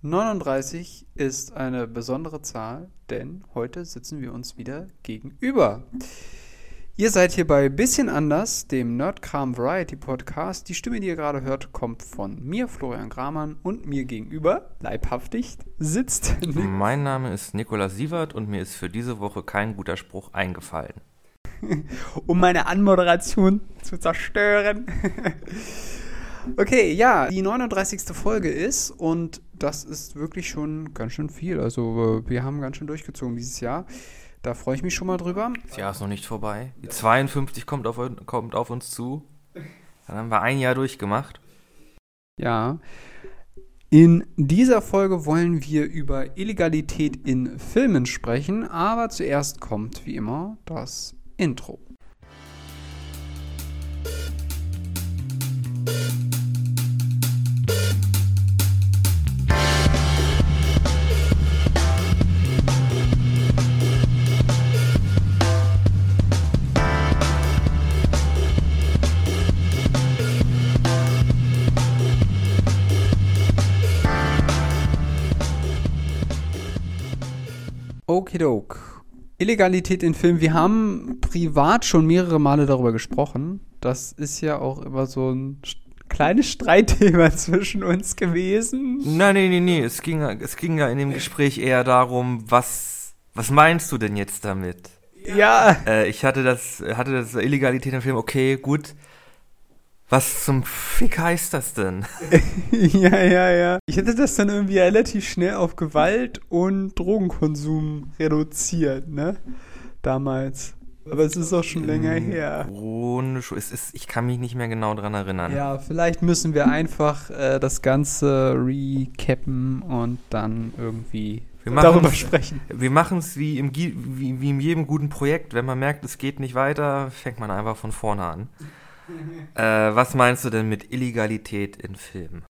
39 ist eine besondere Zahl, denn heute sitzen wir uns wieder gegenüber. Ihr seid hier bei Bisschen anders, dem Nerdkram Variety Podcast. Die Stimme, die ihr gerade hört, kommt von mir, Florian Gramann, und mir gegenüber, leibhaftig, sitzt. Mein Name ist Nikolaus Sievert und mir ist für diese Woche kein guter Spruch eingefallen. um meine Anmoderation zu zerstören. okay, ja, die 39. Folge ist und das ist wirklich schon ganz schön viel. Also äh, wir haben ganz schön durchgezogen dieses Jahr. Da freue ich mich schon mal drüber. Das Jahr ist noch nicht vorbei. Die 52 kommt auf, kommt auf uns zu. Dann haben wir ein Jahr durchgemacht. Ja. In dieser Folge wollen wir über Illegalität in Filmen sprechen, aber zuerst kommt wie immer das Intro. Okidok. Illegalität in Filmen. Wir haben privat schon mehrere Male darüber gesprochen. Das ist ja auch immer so ein kleines Streitthema zwischen uns gewesen. Nein, nein, nein, nein. Es ging, es ging ja in dem Gespräch eher darum, was, was meinst du denn jetzt damit? Ja. Äh, ich hatte das, hatte das Illegalität im Film, okay, gut. Was zum Fick heißt das denn? ja, ja, ja. Ich hätte das dann irgendwie relativ schnell auf Gewalt und Drogenkonsum reduziert, ne? Damals. Aber es ist auch schon länger her. Chronisch, es ist, ich kann mich nicht mehr genau dran erinnern. Ja, vielleicht müssen wir einfach äh, das Ganze recappen und dann irgendwie darüber sprechen. Wir machen es wie, im, wie, wie in jedem guten Projekt. Wenn man merkt, es geht nicht weiter, fängt man einfach von vorne an. Äh, was meinst du denn mit Illegalität in Filmen?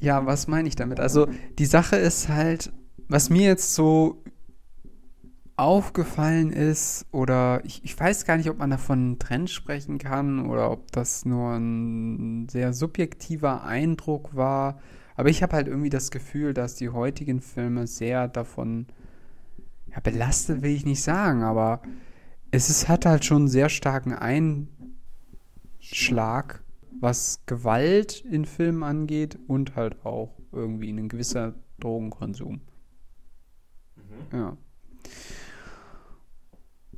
Ja, was meine ich damit? Also die Sache ist halt, was mir jetzt so aufgefallen ist, oder ich, ich weiß gar nicht, ob man davon einen Trend sprechen kann oder ob das nur ein sehr subjektiver Eindruck war. Aber ich habe halt irgendwie das Gefühl, dass die heutigen Filme sehr davon, ja, belastet will ich nicht sagen, aber es ist, hat halt schon einen sehr starken Eindruck Schlag, was Gewalt in Filmen angeht und halt auch irgendwie ein gewisser Drogenkonsum. Mhm. Ja.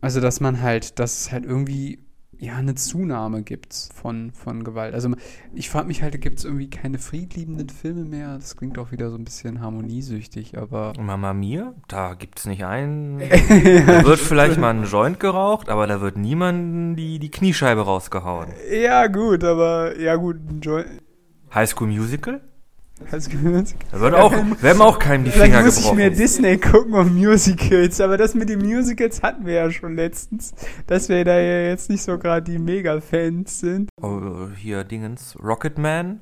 Also, dass man halt, dass es halt irgendwie ja eine Zunahme gibt von, von Gewalt. Also ich frage mich halt, gibt es irgendwie keine friedliebenden Filme mehr? Das klingt auch wieder so ein bisschen harmoniesüchtig, aber. Mama Mia, da gibt es nicht einen. da wird vielleicht mal ein Joint geraucht, aber da wird niemand die, die Kniescheibe rausgehauen. Ja, gut, aber ja gut, ein Joint. High School Musical? Hast gehört? Da wird auch, werden auch keinem die Vielleicht Finger muss gebrochen. ich mir Disney gucken um Musicals, aber das mit den Musicals hatten wir ja schon letztens, dass wir da ja jetzt nicht so gerade die Mega-Fans sind. Oh, hier Dingens, Rocketman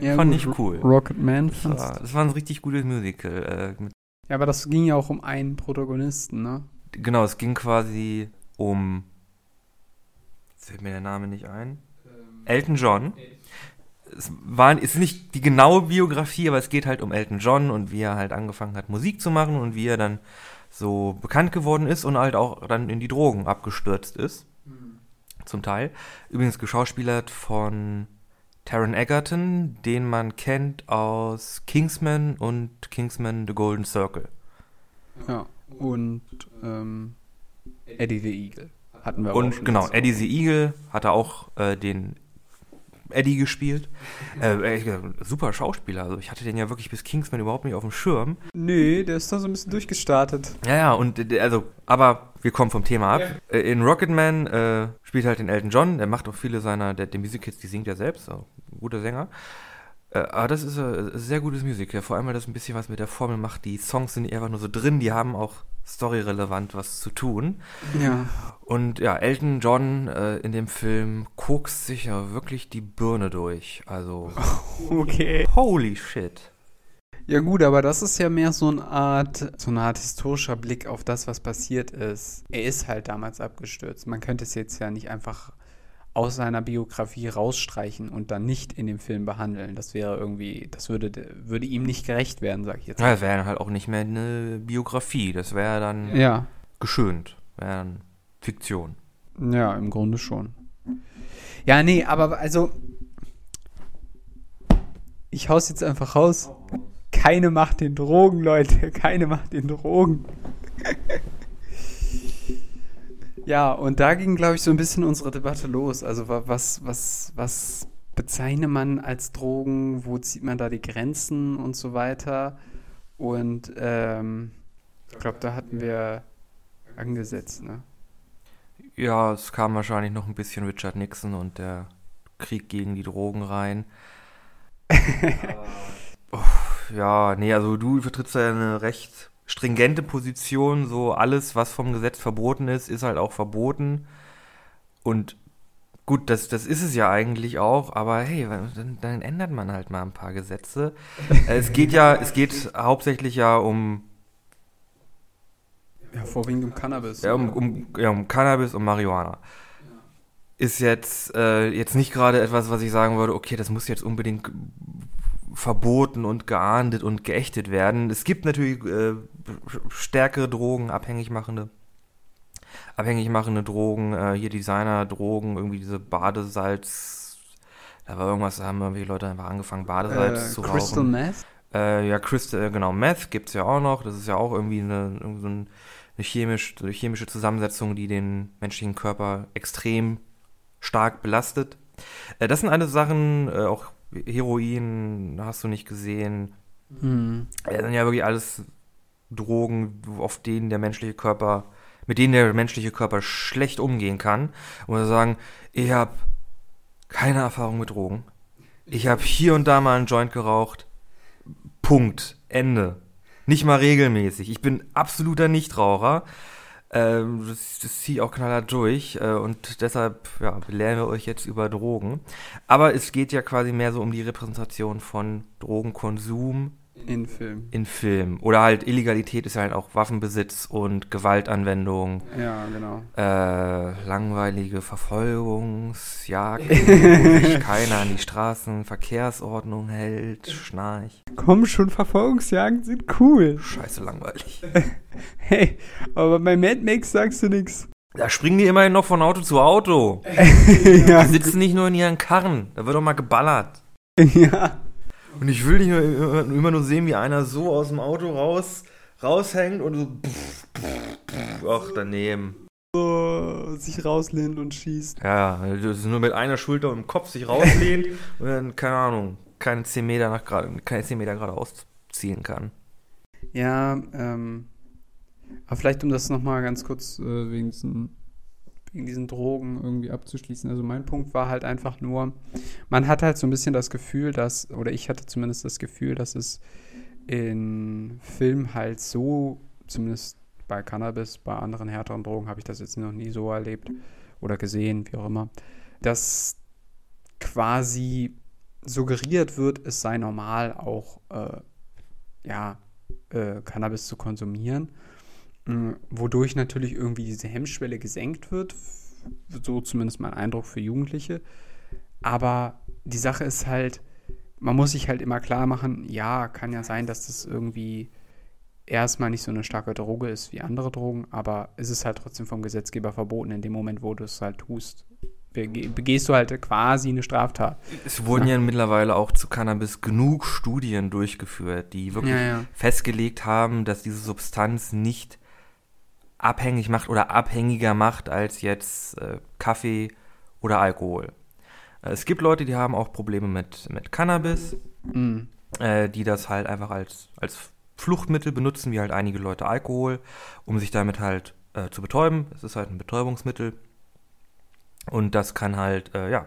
Ja, fand gut, ich cool. Rocketman Das fandst war, das war ein richtig gutes Musical. Äh, Ja, aber das ging ja auch um einen Protagonisten, ne? genau, es ging quasi um, fällt mir der Name nicht ein, Elton John. Es war, ist nicht die genaue Biografie, aber es geht halt um Elton John und wie er halt angefangen hat, Musik zu machen und wie er dann so bekannt geworden ist und halt auch dann in die Drogen abgestürzt ist. Zum Teil. Übrigens geschauspielert von Taron Egerton, den man kennt aus Kingsman und Kingsman The Golden Circle. Ja. Und ähm, Eddie the Eagle hatten wir aber auch Und genau, Eddie the Eagle hat er auch äh, den Eddie gespielt. Äh, äh, super Schauspieler. Also ich hatte den ja wirklich bis Kingsman überhaupt nicht auf dem Schirm. Nee, der ist da so ein bisschen durchgestartet. Ja, ja, und äh, also, aber wir kommen vom Thema ab. Äh, in Rocketman äh, spielt halt den Elton John, der macht auch viele seiner, der, der Musicals, die singt er selbst, so, guter Sänger. Äh, aber das ist äh, ein sehr gutes Musical, vor allem, weil das ein bisschen was mit der Formel macht. Die Songs sind einfach nur so drin, die haben auch storyrelevant was zu tun. Ja. Und ja, Elton John äh, in dem Film kokst sich ja wirklich die Birne durch. Also, Okay. holy shit. Ja gut, aber das ist ja mehr so eine Art, so eine Art historischer Blick auf das, was passiert ist. Er ist halt damals abgestürzt. Man könnte es jetzt ja nicht einfach aus seiner Biografie rausstreichen und dann nicht in dem Film behandeln. Das wäre irgendwie, das würde, würde ihm nicht gerecht werden, sag ich jetzt. Ja, das wäre halt auch nicht mehr eine Biografie. Das wäre dann Ja, geschönt. Wäre dann Fiktion. ja, im Grunde schon. Ja, nee, aber also ich hau's jetzt einfach raus. Keine Macht den Drogen, Leute. Keine Macht den Drogen. ja, und da ging, glaube ich, so ein bisschen unsere Debatte los. Also wa- was, was, was bezeichnet man als Drogen? Wo zieht man da die Grenzen und so weiter? Und ähm, ich glaube, da hatten wir angesetzt, ne? Ja, es kam wahrscheinlich noch ein bisschen Richard Nixon und der Krieg gegen die Drogen rein. Uff, ja, nee, also du vertrittst ja eine recht stringente Position. So alles, was vom Gesetz verboten ist, ist halt auch verboten. Und gut, das, das ist es ja eigentlich auch, aber hey, dann, dann ändert man halt mal ein paar Gesetze. Äh, es geht ja, es geht hauptsächlich ja um Ja, vorwiegend um Cannabis. Ja, um, um, ja, um Cannabis und Marihuana. Ist jetzt, äh, jetzt nicht gerade etwas, was ich sagen würde, okay, das muss jetzt unbedingt verboten und geahndet und geächtet werden. Es gibt natürlich äh, stärkere Drogen, abhängig machende, abhängig machende Drogen, äh, hier Designer-Drogen, irgendwie diese Badesalz. Da war irgendwas, da haben irgendwie Leute einfach angefangen, Badesalz äh, zu Crystal rauchen. Meth? Äh, ja, Crystal, äh, genau, Meth gibt's ja auch noch. Das ist ja auch irgendwie eine, irgendwie so ein, eine, chemisch, eine chemische Zusammensetzung, die den menschlichen Körper extrem stark belastet. Äh, das sind alles Sachen, äh, auch Heroin hast du nicht gesehen. Hm. Das sind ja wirklich alles Drogen, auf denen der menschliche Körper, mit denen der menschliche Körper schlecht umgehen kann. Wir sagen, ich habe keine Erfahrung mit Drogen. Ich habe hier und da mal einen Joint geraucht. Punkt. Ende. Nicht mal regelmäßig. Ich bin absoluter Nichtraucher. Ähm, das das ziehe ich auch knallhart durch. Äh, und deshalb ja, belehren wir euch jetzt über Drogen. Aber es geht ja quasi mehr so um die Repräsentation von Drogenkonsum In Film. in Film. Oder halt Illegalität ist halt auch Waffenbesitz und Gewaltanwendung, Ja, genau. äh, langweilige Verfolgungsjagden, wo sich keiner an die Straßenverkehrsordnung hält, Schnarch. Komm schon, Verfolgungsjagden sind cool. Scheiße langweilig. Hey, aber bei Mad Max sagst du nix. Da springen die immerhin noch von Auto zu Auto. ja, Die sitzen nicht nur in ihren Karren, da wird doch mal geballert. ja. Und ich will nicht nur, immer, immer nur sehen, wie einer so aus dem Auto raus, raushängt und so pff, pff, pff, ach, daneben. So, sich rauslehnt und schießt. Ja, das ist nur mit einer Schulter im Kopf sich rauslehnt und dann, keine Ahnung, keine 10 Meter nach gerade, keine 10 Meter geradeaus ziehen kann. Ja, ähm. Aber vielleicht, um das nochmal ganz kurz äh, wegen, diesen, wegen diesen Drogen irgendwie abzuschließen. Also mein Punkt war halt einfach nur, man hat halt so ein bisschen das Gefühl, dass, oder ich hatte zumindest das Gefühl, dass es in Filmen halt so, zumindest bei Cannabis, bei anderen härteren Drogen habe ich das jetzt noch nie so erlebt oder gesehen, wie auch immer, dass quasi suggeriert wird, es sei normal, auch äh, ja, äh, Cannabis zu konsumieren, wodurch natürlich irgendwie diese Hemmschwelle gesenkt wird, so zumindest mein Eindruck für Jugendliche. Aber die Sache ist halt, man muss sich halt immer klar machen, ja, kann ja sein, dass das irgendwie erstmal nicht so eine starke Droge ist wie andere Drogen, aber es ist halt trotzdem vom Gesetzgeber verboten in dem Moment, wo du es halt tust. Bege begehst du halt quasi eine Straftat. Es wurden ja mittlerweile auch zu Cannabis genug Studien durchgeführt, die wirklich Ja, ja. festgelegt haben, dass diese Substanz nicht abhängig macht oder abhängiger macht als jetzt äh, Kaffee oder Alkohol. Äh, es gibt Leute, die haben auch Probleme mit, mit Cannabis, Mm. äh, die das halt einfach als, als Fluchtmittel benutzen, wie halt einige Leute Alkohol, um sich damit halt äh, zu betäuben. Es ist halt ein Betäubungsmittel. Und das kann halt, äh, ja,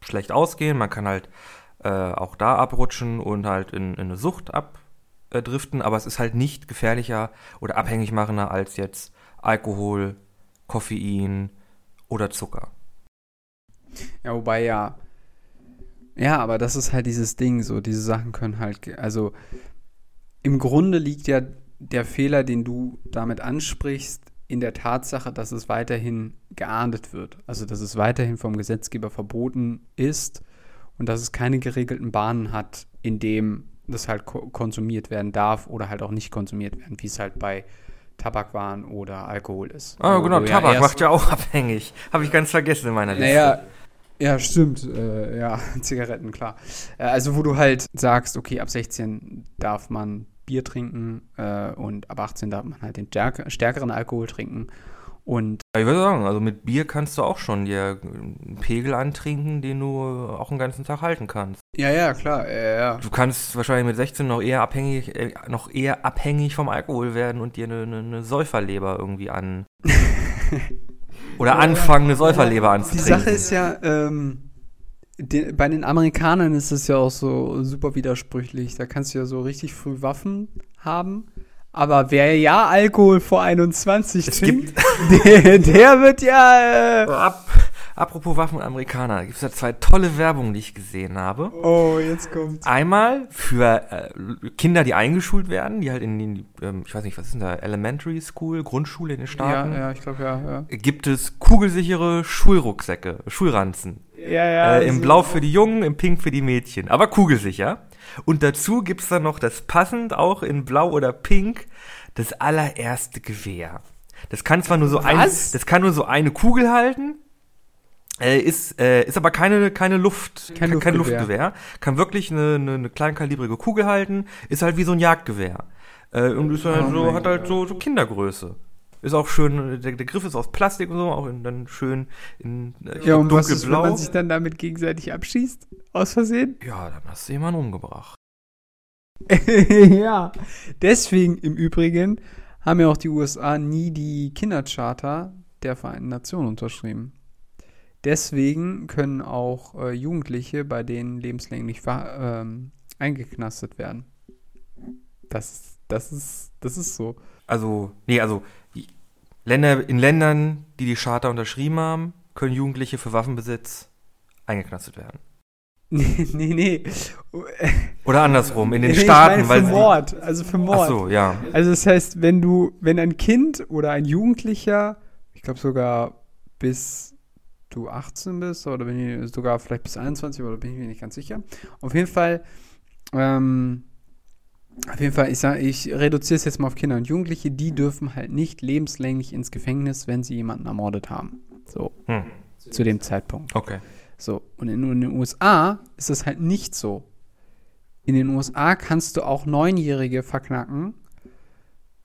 schlecht ausgehen. Man kann halt äh, auch da abrutschen und halt in, in eine Sucht abdriften, aber es ist halt nicht gefährlicher oder abhängig machender als jetzt Alkohol, Koffein oder Zucker. Ja, wobei ja. Ja, aber das ist halt dieses Ding, so, diese Sachen können halt, also im Grunde liegt ja der Fehler, den du damit ansprichst, in der Tatsache, dass es weiterhin geahndet wird. Also dass es weiterhin vom Gesetzgeber verboten ist und dass es keine geregelten Bahnen hat, in dem das halt ko konsumiert werden darf oder halt auch nicht konsumiert werden, wie es halt bei Tabakwaren oder Alkohol ist. Ah, genau, Tabak ja macht ja auch abhängig. Habe ich ganz vergessen in meiner Liste. Naja, ja, stimmt. Äh, ja, Zigaretten, klar. Äh, also, wo du halt sagst, okay, ab 16 darf man Bier trinken äh, und ab 18 darf man halt den stärkeren Alkohol trinken. Und ich würde sagen, also mit Bier kannst du auch schon dir einen Pegel antrinken, den du auch den ganzen Tag halten kannst. Ja, ja, klar. Ja, ja. Du kannst wahrscheinlich mit 16 noch eher abhängig, äh, noch eher abhängig vom Alkohol werden und dir eine, eine, eine Säuferleber irgendwie an. oder anfangen, eine Säuferleber anzutrinken. Die Sache ist ja, ähm, die, bei den Amerikanern ist es ja auch so super widersprüchlich. Da kannst du ja so richtig früh Waffen haben. Aber wer ja Alkohol vor 21 es trinkt, der, der, wird ja. Äh Ab, apropos Waffen und Amerikaner, da gibt es ja zwei tolle Werbungen, die ich gesehen habe. Oh, jetzt kommt's. Einmal für äh, Kinder, die eingeschult werden, die halt in die, ähm, ich weiß nicht, was ist denn da, Elementary School, Grundschule in den Staaten. Ja, ja, ich glaube ja, ja. Gibt es kugelsichere Schulrucksäcke, Schulranzen. Ja, ja. Äh, Im Blau für die Jungen, im Pink für die Mädchen. Aber kugelsicher. Und dazu gibt es dann noch das passend auch in Blau oder Pink das allererste Gewehr. Das kann zwar nur so ein, das kann nur so eine Kugel halten, äh, ist, äh, ist aber keine, keine Luft, kein, Luftgewehr. kein Luftgewehr. Kann wirklich eine, eine, eine kleinkalibrige Kugel halten, ist halt wie so ein Jagdgewehr. Äh, und ist halt oh so, hat halt so, so Kindergröße. Ist auch schön, der, der Griff ist aus Plastik und so, auch in, dann schön in äh, Ja, und was ist, wenn man sich dann damit gegenseitig abschießt? Aus Versehen? Ja, dann hast du jemanden umgebracht. ja, deswegen im Übrigen haben ja auch die USA nie die Kindercharta der Vereinten Nationen unterschrieben. Deswegen können auch äh, Jugendliche bei denen lebenslänglich ähm, eingeknastet werden. Das, das, ist, das ist so. Also, nee, also Länder, in Ländern, die die Charta unterschrieben haben, können Jugendliche für Waffenbesitz eingeknastet werden. Nee, nee, nee. Oder andersrum, in den nee, Staaten. Ich meine für Mord, also für Mord. Ach so, ja. Also das heißt, wenn du, wenn ein Kind oder ein Jugendlicher, ich glaube sogar bis du 18 bist, oder wenn sogar vielleicht bis 21, oder bin ich mir nicht ganz sicher. Auf jeden Fall, ähm, auf jeden Fall, ich, sag, ich reduziere es jetzt mal auf Kinder und Jugendliche, die dürfen halt nicht lebenslänglich ins Gefängnis, wenn sie jemanden ermordet haben. So. Hm. Zu dem Zeitpunkt. Okay. So. Und in, in, den USA ist es halt nicht so. In den USA kannst du auch Neunjährige verknacken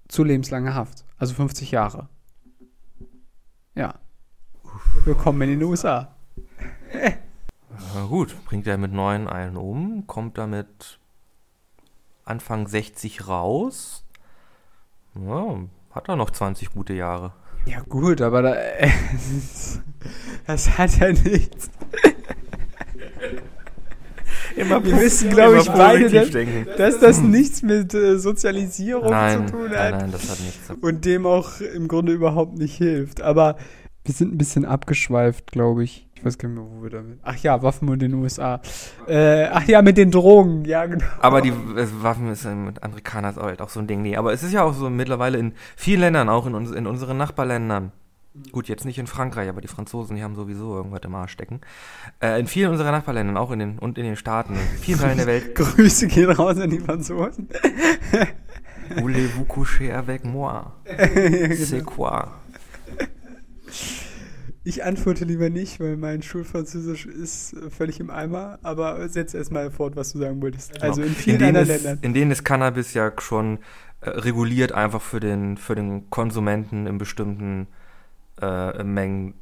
zu lebenslanger Haft. Also 50 Jahre. Ja. Willkommen in den USA. Na gut, bringt er mit neun einen um, kommt damit Anfang 60 raus. Ja, hat er noch 20 gute Jahre. Ja, gut, aber da, das hat ja nichts. Immer Wir wissen, glaube ich, beide, dass, dass, das nichts mit äh, Sozialisierung nein, zu tun hat. Nein, nein, das hat nichts. Und dem auch im Grunde überhaupt nicht hilft. Aber wir sind ein bisschen abgeschweift, glaube ich. Ich weiß gar nicht mehr, wo wir damit. Ach ja, Waffen in den USA. Äh, ach ja, mit den Drogen, ja, genau. Aber die äh, Waffen ist mit Amerikanern halt auch so ein Ding. Nee, aber es ist ja auch so mittlerweile in vielen Ländern, auch in, uns, in unseren Nachbarländern. Gut, jetzt nicht in Frankreich, aber die Franzosen, die haben sowieso irgendwas im Arsch stecken. Äh, in vielen unserer Nachbarländern, auch in den und in den Staaten, in vielen Teilen der Welt. Grüße gehen raus an die Franzosen. Voulez-vous coucher avec moi? C'est quoi? Ich antworte lieber nicht, weil mein Schulfranzösisch ist äh, völlig im Eimer, aber setz erstmal fort, was du sagen wolltest. Genau. Also in vielen in anderen ist, Ländern. In denen ist Cannabis ja schon äh, reguliert einfach für den, für den Konsumenten in bestimmten äh, Mengen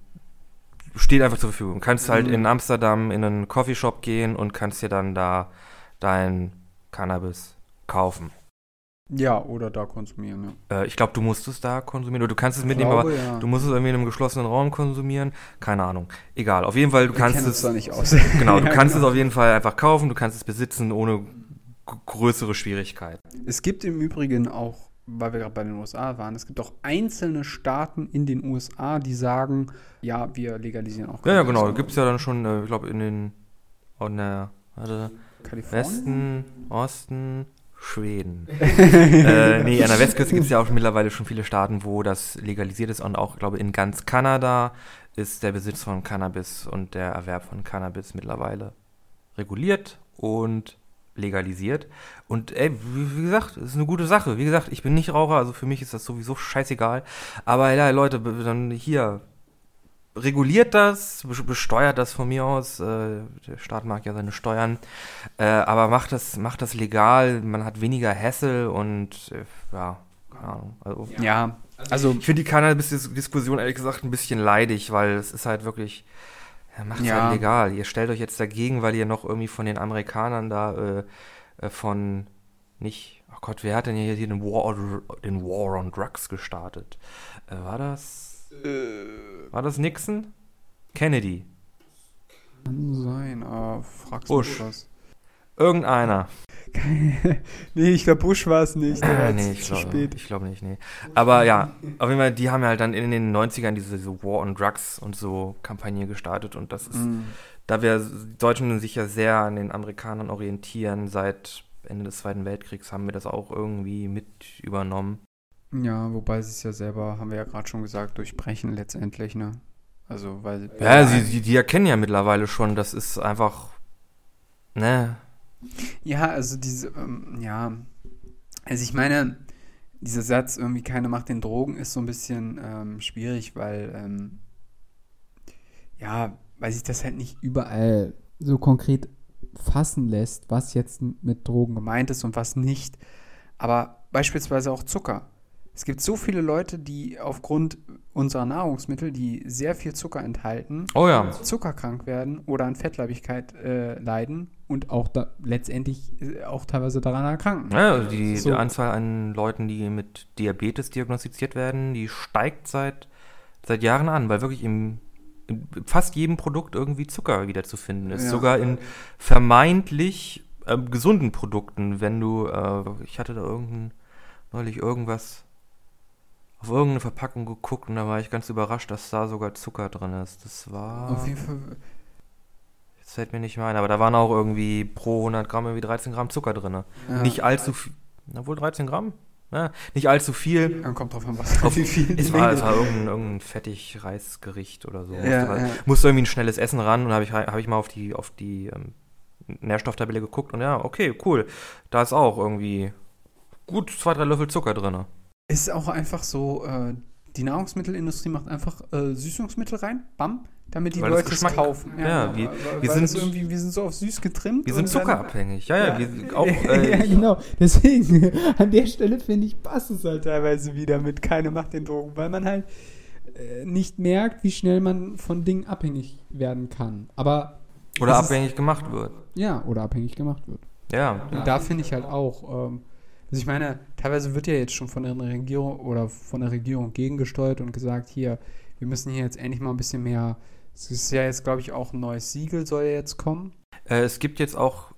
steht einfach zur Verfügung. Du kannst halt mhm. in Amsterdam in einen Coffeeshop gehen und kannst dir dann da dein Cannabis kaufen. Ja, oder da konsumieren, ja. Äh, ich glaube, du musst es da konsumieren oder du kannst es mitnehmen, glaube, aber ja. du musst es irgendwie in einem geschlossenen Raum konsumieren. Keine Ahnung. Egal. Auf jeden Fall, du ich kannst es. da nicht aus. genau, du ja, kannst genau. es auf jeden Fall einfach kaufen, du kannst es besitzen ohne größere Schwierigkeiten. Es gibt im Übrigen auch, weil wir gerade bei den USA waren, es gibt auch einzelne Staaten in den USA, die sagen, ja, wir legalisieren auch. Ja, ja, genau. Gibt es ja dann schon, äh, ich glaube, in den, in der, warte, Westen, Osten, Schweden. äh, nee, an der Westküste gibt es ja auch mittlerweile schon viele Staaten, wo das legalisiert ist und auch, glaube ich, in ganz Kanada ist der Besitz von Cannabis und der Erwerb von Cannabis mittlerweile reguliert und legalisiert. Und ey, wie, wie gesagt, ist eine gute Sache. Wie gesagt, ich bin nicht Raucher, also für mich ist das sowieso scheißegal. Aber ja, Leute, dann hier, reguliert das, besteuert das von mir aus. Äh, der Staat mag ja seine Steuern. Äh, aber macht das, macht das legal, man hat weniger Hassel und äh, ja, keine Ahnung. Also, ja, also. Ich finde die Cannabis-Diskussion ehrlich gesagt ein bisschen leidig, weil es ist halt wirklich. Ja, macht es ja. halt legal. Ihr stellt euch jetzt dagegen, weil ihr noch irgendwie von den Amerikanern da äh, äh, von nicht. Oh Gott, wer hat denn hier den War, den War on Drugs gestartet? Äh, war das? Äh, War das Nixon? Kennedy. Kann sein, aber fragst Bush. du was? Irgendeiner. nee, ich glaube, Bush war es nicht. Äh, nee, ich glaube glaub nicht, nee. Aber ja, auf jeden Fall, die haben ja halt dann in den 90ern diese so War on Drugs und so Kampagne gestartet und das ist, mm. da wir Deutschen sich ja sehr an den Amerikanern orientieren, seit Ende des Zweiten Weltkriegs haben wir das auch irgendwie mit übernommen. Ja, wobei sie es ja selber, haben wir ja gerade schon gesagt, durchbrechen letztendlich, ne? Also, weil. Ja, sie, die, die erkennen ja mittlerweile schon, das ist einfach. Ne? Ja, also diese, ähm, ja. Also ich meine, dieser Satz, irgendwie keine Macht den Drogen, ist so ein bisschen ähm, schwierig, weil, ähm, ja, weil sich das halt nicht überall so konkret fassen lässt, was jetzt mit Drogen gemeint ist und was nicht. Aber beispielsweise auch Zucker. Es gibt so viele Leute, die aufgrund unserer Nahrungsmittel, die sehr viel Zucker enthalten, oh ja. zuckerkrank werden oder an Fettleibigkeit äh, leiden und auch da, letztendlich äh, auch teilweise daran erkranken. Ja, also die, so. die, Anzahl an Leuten, die mit Diabetes diagnostiziert werden, die steigt seit, seit Jahren an, weil wirklich im, in fast jedem Produkt irgendwie Zucker wieder zu finden ist. Ja. Sogar in vermeintlich äh, gesunden Produkten, wenn du, äh, ich hatte da irgendein, neulich irgendwas auf irgendeine Verpackung geguckt und da war ich ganz überrascht, dass da sogar Zucker drin ist. Das war. Auf jeden Fall. Jetzt fällt mir nicht mehr ein, aber da waren auch irgendwie pro 100 Gramm irgendwie 13 Gramm Zucker drin. Ja. Nicht allzu viel. Na wohl 13 Gramm? Ja, nicht allzu viel. Dann kommt drauf an, was auf, wie viel. Es war, es war irgendein, irgendein fettig Reisgericht oder so. Ja, musste, ja. musste irgendwie ein schnelles Essen ran und habe ich, hab ich mal auf die, auf die ähm, Nährstofftabelle geguckt und ja, okay, cool. Da ist auch irgendwie gut zwei, drei Löffel Zucker drin ist auch einfach so, äh, die Nahrungsmittelindustrie macht einfach äh, Süßungsmittel rein, bam, damit die weil Leute es kaufen. Ja, ja wir, wir sind irgendwie, wir sind so auf süß getrimmt. Wir sind zuckerabhängig, ja, ja, wir auch. Äh, ja, genau. Deswegen, an der Stelle finde ich, passt es halt teilweise wieder mit keine Macht den Drogen, weil man halt äh, nicht merkt, wie schnell man von Dingen abhängig werden kann. Aber. Oder abhängig ist, gemacht wird. Ja, oder abhängig gemacht wird. Ja. Und da finde ich halt auch. Ähm, also ich meine, teilweise wird ja jetzt schon von der Regierung oder von der Regierung gegengesteuert und gesagt, hier, wir müssen hier jetzt endlich mal ein bisschen mehr. Es ist ja jetzt, glaube ich, auch ein neues Siegel soll ja jetzt kommen. Äh, es gibt jetzt auch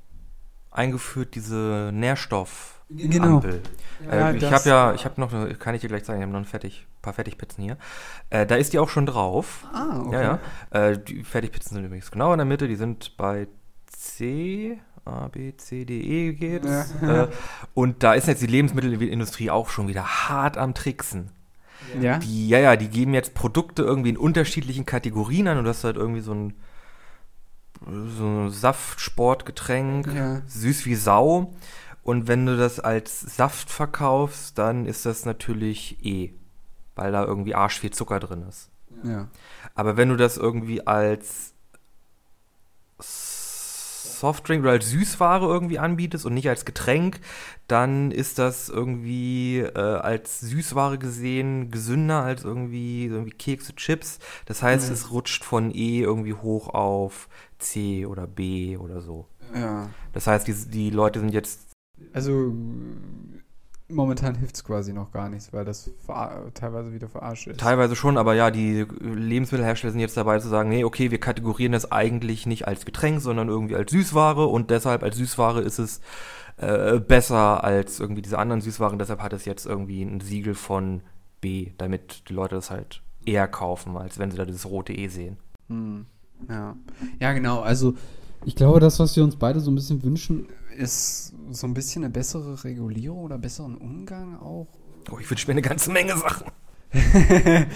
eingeführt diese Nährstoff. Genau. Ja, äh, ich habe ja, ich habe noch, kann ich dir gleich sagen, ich habe noch ein fertig, paar Fertigpizzen hier. Äh, da ist die auch schon drauf. Ah, okay. Ja, ja. Äh, die Fertigpizzen sind übrigens genau in der Mitte, die sind bei C, A, B, C, D, E geht. Ja. Äh, und da ist jetzt die Lebensmittelindustrie auch schon wieder hart am Tricksen. Ja. Die, ja, ja, die geben jetzt Produkte irgendwie in unterschiedlichen Kategorien an und das ist halt irgendwie so ein so ein Saftsportgetränk, ja. süß wie Sau. Und wenn du das als Saft verkaufst, dann ist das natürlich E, weil da irgendwie arsch viel Zucker drin ist. Ja. Aber wenn du das irgendwie als Softdrink oder als Süßware irgendwie anbietest und nicht als Getränk, dann ist das irgendwie äh, als Süßware gesehen gesünder als irgendwie, irgendwie Kekse, Chips. Das heißt, mhm. es rutscht von E irgendwie hoch auf C oder B oder so. Ja. Das heißt, die, die Leute sind jetzt. Also Momentan hilft es quasi noch gar nichts, weil das teilweise wieder verarscht ist. Teilweise schon, aber ja, die Lebensmittelhersteller sind jetzt dabei zu sagen, nee, okay, wir kategorieren das eigentlich nicht als Getränk, sondern irgendwie als Süßware und deshalb als Süßware ist es äh, besser als irgendwie diese anderen Süßwaren. Deshalb hat es jetzt irgendwie ein Siegel von B, damit die Leute das halt eher kaufen, als wenn sie da das rote E sehen. Hm. Ja. ja, genau. Also ich glaube, das, was wir uns beide so ein bisschen wünschen, ist so ein bisschen eine bessere Regulierung oder besseren Umgang auch. Oh, ich wünsche mir eine ganze Menge Sachen.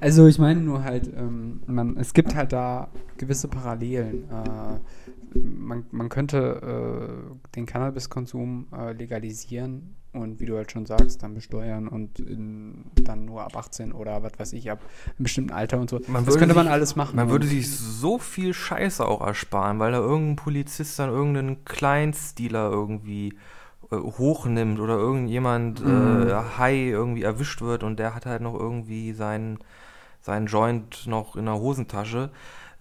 also ich meine nur halt, ähm, man, es gibt halt da gewisse Parallelen. Äh, man, man könnte äh, den Cannabiskonsum äh, legalisieren und wie du halt schon sagst, dann besteuern und in, dann nur ab 18 oder was weiß ich, ab einem bestimmten Alter und so. Man das könnte sich, man alles machen. Man würde sich so viel Scheiße auch ersparen, weil da irgendein Polizist dann irgendeinen Kleinstdealer irgendwie äh, hochnimmt oder irgendjemand mhm. äh, High irgendwie erwischt wird und der hat halt noch irgendwie seinen, seinen Joint noch in der Hosentasche.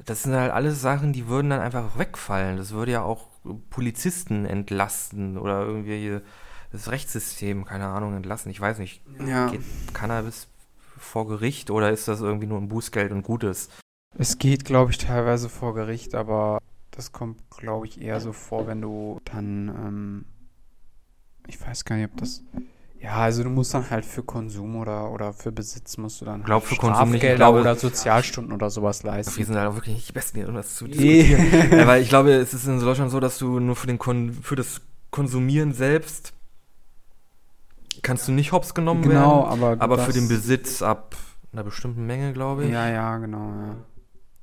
Das sind halt alles Sachen, die würden dann einfach wegfallen. Das würde ja auch Polizisten entlasten oder irgendwie das Rechtssystem, keine Ahnung, entlassen. Ich weiß nicht. Ja. Geht Cannabis vor Gericht oder ist das irgendwie nur ein Bußgeld und Gutes? Es geht, glaube ich, teilweise vor Gericht, aber das kommt, glaube ich, eher so vor, wenn du dann ähm, ich weiß gar nicht, ob das. Ja, also du musst dann halt für Konsum oder, oder für Besitz musst du dann glaub, für Konsum nicht, ich glaube, oder Sozialstunden oder sowas leisten. Wir sind halt auch wirklich nicht die Besten, hier, um das zu diskutieren. ja, weil ich glaube, es ist in Deutschland so, dass du nur für, den Kon für das Konsumieren selbst kannst du nicht hops genommen genau, werden. aber, aber für den Besitz ab einer bestimmten Menge, glaube ich. Ja, ja, genau, ja.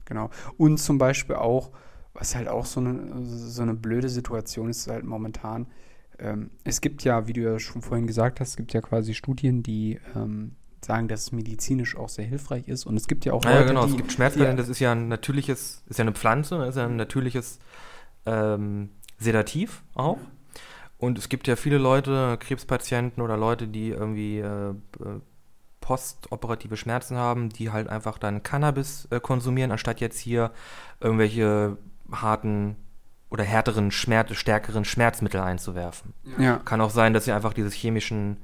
Genau. Und zum Beispiel auch, was halt auch so eine, so eine blöde Situation ist, halt momentan, ähm, es gibt ja, wie du ja schon vorhin gesagt hast, es gibt ja quasi Studien, die ähm, sagen, dass es medizinisch auch sehr hilfreich ist. Und es gibt ja auch Leute, ja, genau, die, es gibt Schmerzmittel, das ist ja ein natürliches, ist ja eine Pflanze, das ist ja ein natürliches ähm, Sedativ auch. Und es gibt ja viele Leute, Krebspatienten oder Leute, die irgendwie äh, äh postoperative Schmerzen haben, die halt einfach dann Cannabis äh, konsumieren, anstatt jetzt hier irgendwelche harten oder härteren, Schmerz, stärkeren Schmerzmittel einzuwerfen. Ja. Kann auch sein, dass sie einfach dieses chemischen,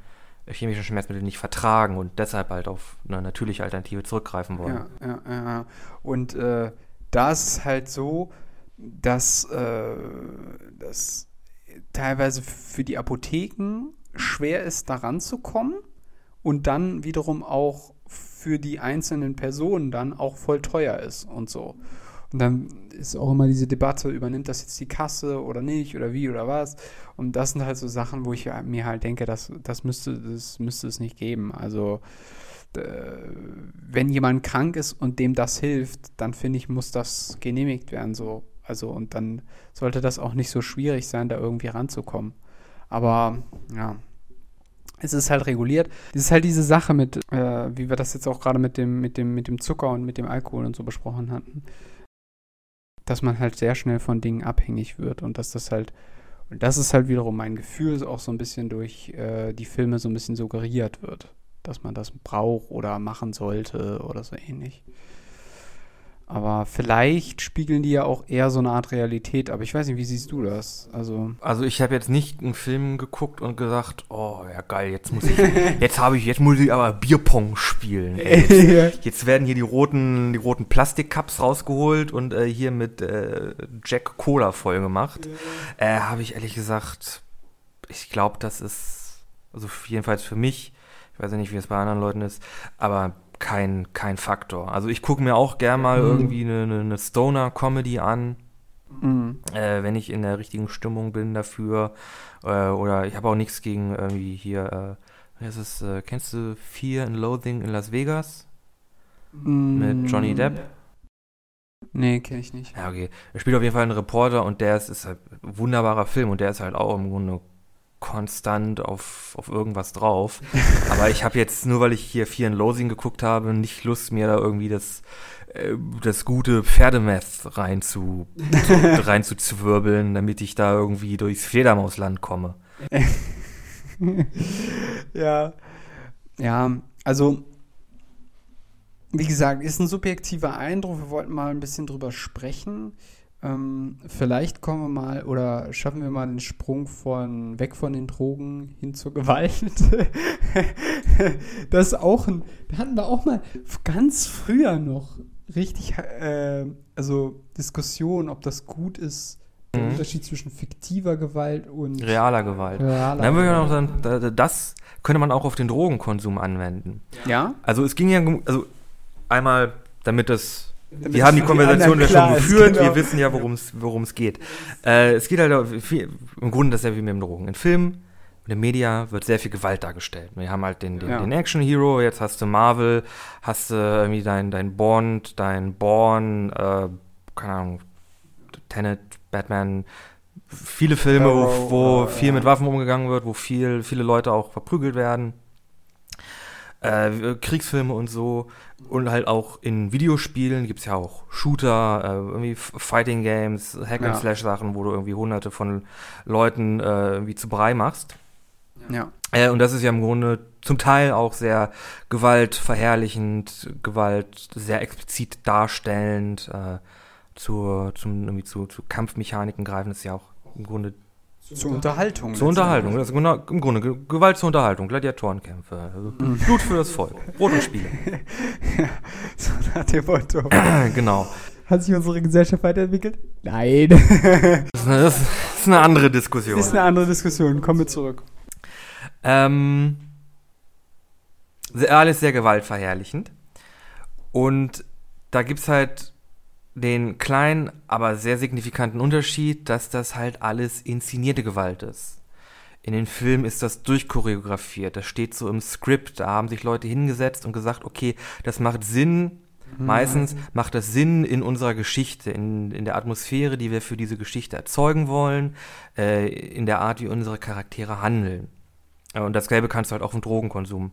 chemischen Schmerzmittel nicht vertragen und deshalb halt auf eine natürliche Alternative zurückgreifen wollen. Ja, ja, ja. Und äh, da ist es halt so, dass äh, das teilweise für die Apotheken schwer ist, daran zu kommen und dann wiederum auch für die einzelnen Personen dann auch voll teuer ist und so. Und dann ist auch immer diese Debatte, übernimmt das jetzt die Kasse oder nicht oder wie oder was. Und das sind halt so Sachen, wo ich mir halt denke, dass, das, müsste, das müsste es nicht geben. Also wenn jemand krank ist und dem das hilft, dann finde ich, muss das genehmigt werden. So. Also und dann sollte das auch nicht so schwierig sein, da irgendwie ranzukommen. Aber ja, es ist halt reguliert. Es ist halt diese Sache mit, äh, wie wir das jetzt auch gerade mit dem, mit, dem, mit dem Zucker und mit dem Alkohol und so besprochen hatten dass man halt sehr schnell von Dingen abhängig wird und dass das halt, und das ist halt wiederum mein Gefühl, auch so ein bisschen durch äh, die Filme so ein bisschen suggeriert wird, dass man das braucht oder machen sollte oder so ähnlich. Aber vielleicht spiegeln die ja auch eher so eine Art Realität. Aber ich weiß nicht, wie siehst du das? Also, also ich habe jetzt nicht einen Film geguckt und gesagt, oh ja geil, jetzt muss ich, jetzt habe ich, jetzt muss ich aber Bierpong spielen. Jetzt, jetzt, werden hier die roten, die roten Plastikcups rausgeholt und äh, hier mit äh, Jack Cola voll gemacht. Äh, habe ich ehrlich gesagt, ich glaube, das ist, also jedenfalls für mich, ich weiß ja nicht, wie es bei anderen Leuten ist, aber kein, kein Faktor. Also ich gucke mir auch gern mal mhm. irgendwie eine, eine Stoner-Comedy an, mhm. äh, wenn ich in der richtigen Stimmung bin dafür. Äh, oder ich habe auch nichts gegen irgendwie hier, äh, wie heißt es, äh, kennst du Fear and Loathing in Las Vegas? Mhm. Mit Johnny Depp? Nee, kenne ich nicht. Ja, okay. Er spielt auf jeden Fall einen Reporter und der ist, ist halt ein wunderbarer Film und der ist halt auch im Grunde konstant auf, auf irgendwas drauf. Aber ich habe jetzt, nur weil ich hier Fear and Losing geguckt habe, nicht Lust, mir da irgendwie das, äh, das gute Pferdemeth rein rein damit ich da irgendwie durchs Fledermausland komme. ja. Ja, also wie gesagt, ist ein subjektiver Eindruck. Wir wollten mal ein bisschen drüber sprechen. Ähm, vielleicht kommen wir mal oder schaffen wir mal den Sprung von weg von den Drogen hin zur Gewalt. das ist auch ein, da hatten wir auch mal ganz früher noch richtig, äh, also Diskussion, ob das gut ist, der mhm. Unterschied zwischen fiktiver Gewalt und realer Gewalt. Realer Dann würde ich noch sagen, das könnte man auch auf den Drogenkonsum anwenden. Ja. Also es ging ja, also einmal, damit das Wir haben die Konversation ja schon geführt, genau. wir wissen ja, worum es geht. Äh, es geht halt viel, im Grunde dasselbe wie mit dem Drogen. In Filmen, in den Media wird sehr viel Gewalt dargestellt. Wir haben halt den, den, ja. den Action-Hero, jetzt hast du Marvel, hast du irgendwie dein, dein Bond, dein Born, äh, keine Ahnung, Tenet, Batman, viele Filme, wo, wo viel mit Waffen umgegangen wird, wo viel, viele Leute auch verprügelt werden. Äh, Kriegsfilme und so. Und halt auch in Videospielen gibt es ja auch Shooter, äh, irgendwie Fighting Games, Hack and Slash Sachen, wo du irgendwie hunderte von Leuten äh, irgendwie zu Brei machst. Ja. Äh, und das ist ja im Grunde zum Teil auch sehr gewaltverherrlichend, Gewalt sehr explizit darstellend, äh, zur, zum, irgendwie zu, zu Kampfmechaniken greifen, das ist ja auch im Grunde zur Unterhaltung. Zur Unterhaltung. Das ist im Grunde Gewalt zur Unterhaltung, Gladiatorenkämpfe, also mhm. Blut für das Volk, Brot und Spiele. ja, so nach dem Motto. genau. Hat sich unsere Gesellschaft weiterentwickelt? Nein. das, ist eine, das ist eine andere Diskussion. Das ist eine andere Diskussion. Kommen wir zurück. Ähm, alles sehr gewaltverherrlichend. Und da gibt es halt den kleinen, aber sehr signifikanten Unterschied, dass das halt alles inszenierte Gewalt ist. In den Filmen ist das durchchoreografiert, das steht so im Skript, da haben sich Leute hingesetzt und gesagt, okay, das macht Sinn, mhm. meistens macht das Sinn in unserer Geschichte, in, in der Atmosphäre, die wir für diese Geschichte erzeugen wollen, äh, in der Art, wie unsere Charaktere handeln. Und dasselbe kannst du halt auch vom Drogenkonsum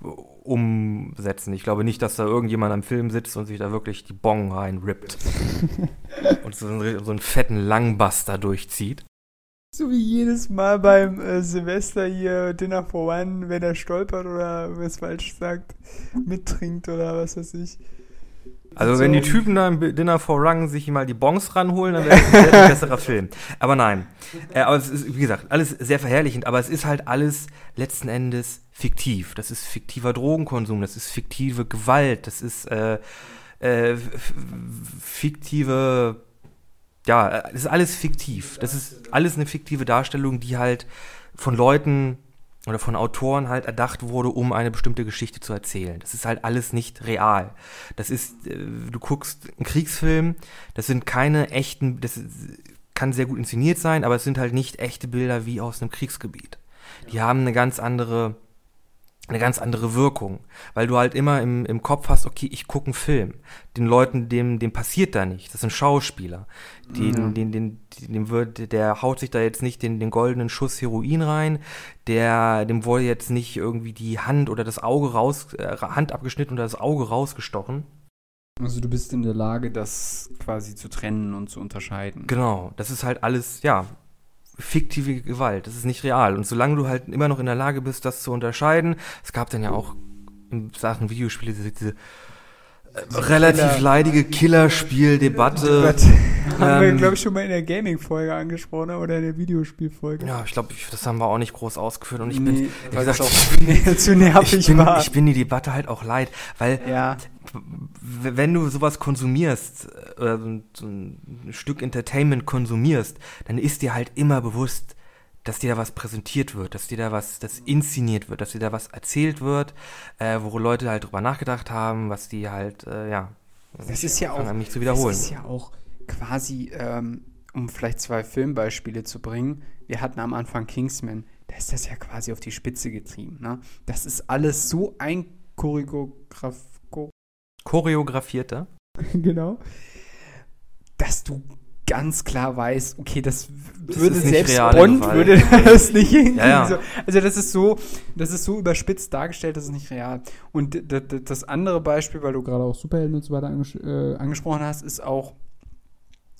umsetzen. Ich glaube nicht, dass da irgendjemand am Film sitzt und sich da wirklich die Bong reinrippt. und so einen, so einen fetten Langbuster durchzieht. So wie jedes Mal beim äh, Silvester hier Dinner for One, wenn er stolpert oder was falsch sagt, mittrinkt oder was weiß ich. Also so. wenn die Typen da im Dinner for Rang sich mal die Bongs ranholen, dann wäre es ein besserer Film. Aber nein. Äh, aber es ist, wie gesagt, alles sehr verherrlichend, aber es ist halt alles letzten Endes fiktiv. Das ist fiktiver Drogenkonsum, das ist fiktive Gewalt, das ist äh, äh, fiktive, ja, das ist alles fiktiv. Das ist alles eine fiktive Darstellung, die halt von Leuten oder von Autoren halt erdacht wurde, um eine bestimmte Geschichte zu erzählen. Das ist halt alles nicht real. Das ist, äh, du guckst einen Kriegsfilm, das sind keine echten, das kann sehr gut inszeniert sein, aber es sind halt nicht echte Bilder wie aus einem Kriegsgebiet. Die haben eine ganz andere eine ganz andere Wirkung, weil du halt immer im, im Kopf hast, okay, ich gucke einen Film. Den Leuten, dem, dem passiert da nicht. Das sind Schauspieler. Den, ja. den, den, dem wird, der haut sich da jetzt nicht den, den goldenen Schuss Heroin rein, der, dem wurde jetzt nicht irgendwie die Hand oder das Auge raus, äh, Hand abgeschnitten oder das Auge rausgestochen. Also du bist in der Lage, das quasi zu trennen und zu unterscheiden. Genau, das ist halt alles, ja, fiktive Gewalt. Das ist nicht real. Und solange du halt immer noch in der Lage bist, das zu unterscheiden, es gab dann ja auch in Sachen Videospiele diese, diese relativ Killer. leidige Killerspieldebatte. Ähm, haben wir, glaube ich, schon mal in der Gaming-Folge angesprochen oder in der Videospielfolge. Ja, ich glaube, das haben wir auch nicht groß ausgeführt. Und ich nee, bin, wie gesagt, auch zu nervig ich bin, war. Ich bin die Debatte halt auch leid, weil ja. wenn du sowas konsumierst, äh, so ein Stück Entertainment konsumierst, dann ist dir halt immer bewusst, dass dir da was präsentiert wird, dass dir da was, das inszeniert wird, dass dir da was erzählt wird, äh, wo Leute halt drüber nachgedacht haben, was die halt, äh, ja. Das ist ja auch, nicht zu wiederholen. Das ist ja auch quasi, ähm, um vielleicht zwei Filmbeispiele zu bringen. Wir hatten am Anfang Kingsman, da ist das ja quasi auf die Spitze getrieben. Ne? Das ist alles so ein Choreograf Choreografierter. genau. Dass du ganz klar weiß, okay, das, das würde selbst Bond würde das nicht hinkriegen. Ja, ja. Also das ist so, das ist so überspitzt dargestellt, das ist nicht real. Und das andere Beispiel, weil du gerade auch Superhelden und so weiter anges äh, angesprochen hast, ist auch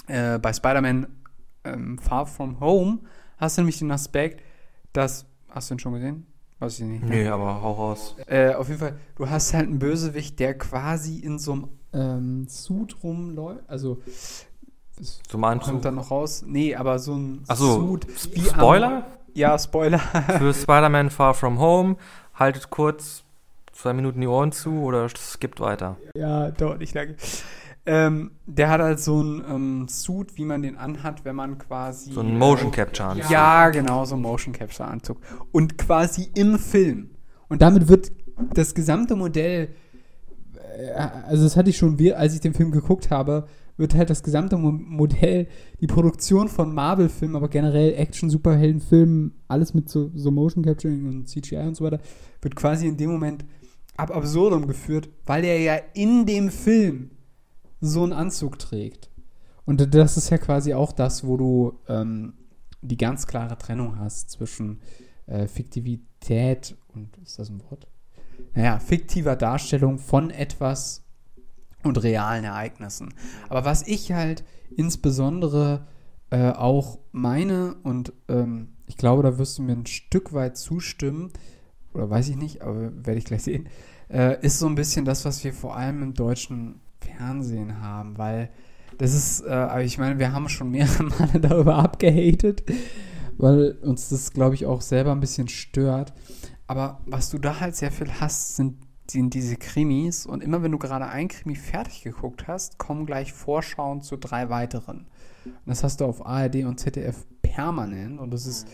äh, bei Spider-Man ähm, Far From Home hast du nämlich den Aspekt, dass, hast du ihn schon gesehen? Weiß ich nicht. Nee, aber hau raus. Äh, auf jeden Fall, du hast halt einen Bösewicht, der quasi in so einem ähm, Suit rumläuft, also zum Anzug. Kommt dann noch raus? Nee, aber so ein Ach so, Suit. Spoiler? Ja, Spoiler. Für Spider-Man Far From Home. Haltet kurz zwei Minuten die Ohren zu oder skippt weiter. Ja, dauert nicht lange. Ähm, der hat halt so ein ähm, Suit, wie man den anhat, wenn man quasi. So ein Motion Capture Anzug. Ja, genau, so ein Motion Capture Anzug. Und quasi im Film. Und damit wird das gesamte Modell äh, also das hatte ich schon, als ich den Film geguckt habe, wird halt das gesamte Modell, die Produktion von Marvel-Filmen, aber generell Action-Superhelden-Filmen, alles mit so, so Motion Capturing und CGI und so weiter, wird quasi in dem Moment ab absurdum geführt, weil er ja in dem Film so einen Anzug trägt. Und das ist ja quasi auch das, wo du ähm, die ganz klare Trennung hast zwischen äh, Fiktivität und, ist das ein Wort? Naja, fiktiver Darstellung von etwas und realen Ereignissen. Aber was ich halt insbesondere äh, auch meine, und ähm, ich glaube, da wirst du mir ein Stück weit zustimmen, oder weiß ich nicht, aber werde ich gleich sehen, äh, ist so ein bisschen das, was wir vor allem im deutschen Fernsehen haben, weil das ist, äh, ich meine, wir haben schon mehrere Male darüber abgehatet, weil uns das, glaube ich, auch selber ein bisschen stört. Aber was du da halt sehr viel hast, sind, sind diese Krimis. Und immer wenn du gerade ein Krimi fertig geguckt hast, kommen gleich Vorschauen zu drei weiteren. Und das hast du auf ARD und ZDF permanent. Und das ist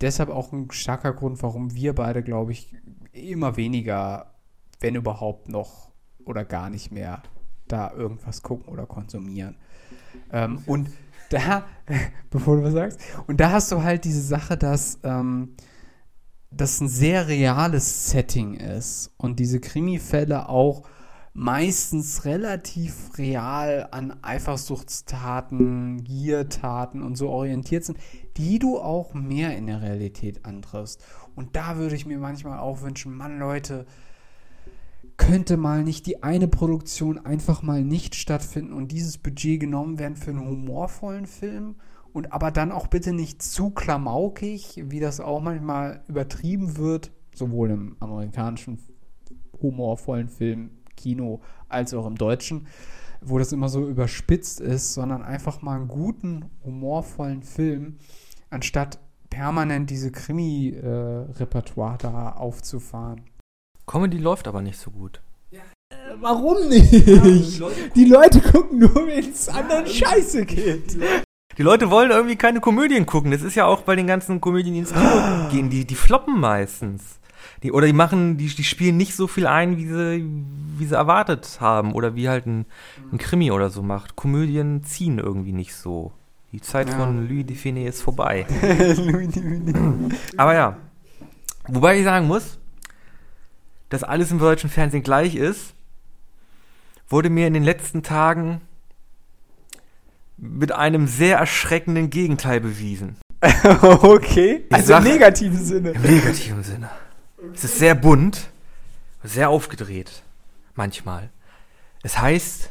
deshalb auch ein starker Grund, warum wir beide, glaube ich, immer weniger, wenn überhaupt noch oder gar nicht mehr da irgendwas gucken oder konsumieren. Ähm, und da, bevor du was sagst, und da hast du halt diese Sache, dass ähm, das ein sehr reales Setting ist und diese Krimifälle auch meistens relativ real an Eifersuchtstaten, Giertaten und so orientiert sind, die du auch mehr in der Realität antriffst. Und da würde ich mir manchmal auch wünschen, Mann, Leute, könnte mal nicht die eine Produktion einfach mal nicht stattfinden und dieses Budget genommen werden für einen humorvollen Film und aber dann auch bitte nicht zu klamaukig, wie das auch manchmal übertrieben wird, sowohl im amerikanischen humorvollen Film, Kino, als auch im deutschen, wo das immer so überspitzt ist, sondern einfach mal einen guten, humorvollen Film, anstatt permanent diese Krimi-Repertoire äh, da aufzufahren. Comedy läuft aber nicht so gut. Ja, äh, warum nicht? Ja, die, Leute die, Leute gucken nur, wenn es anderen scheiße geht. Die Leute wollen irgendwie keine Komödien gucken. Das ist ja auch bei den ganzen Komödien, die ins Kino gehen. Die, die floppen meistens. Die, oder die machen, die, die spielen nicht so viel ein, wie sie, wie sie erwartet haben. Oder wie halt ein, ein Krimi oder so macht. Komödien ziehen irgendwie nicht so. Die Zeit ja. von Louis Define ist vorbei. Louis Define. Aber ja. Wobei ich sagen muss, dass alles im deutschen Fernsehen gleich ist, wurde mir in den letzten Tagen mit einem sehr erschreckenden Gegenteil bewiesen. okay. Ich also sag, im negativen Sinne. Im negativen Sinne. Es ist sehr bunt, sehr aufgedreht. Manchmal. Es heißt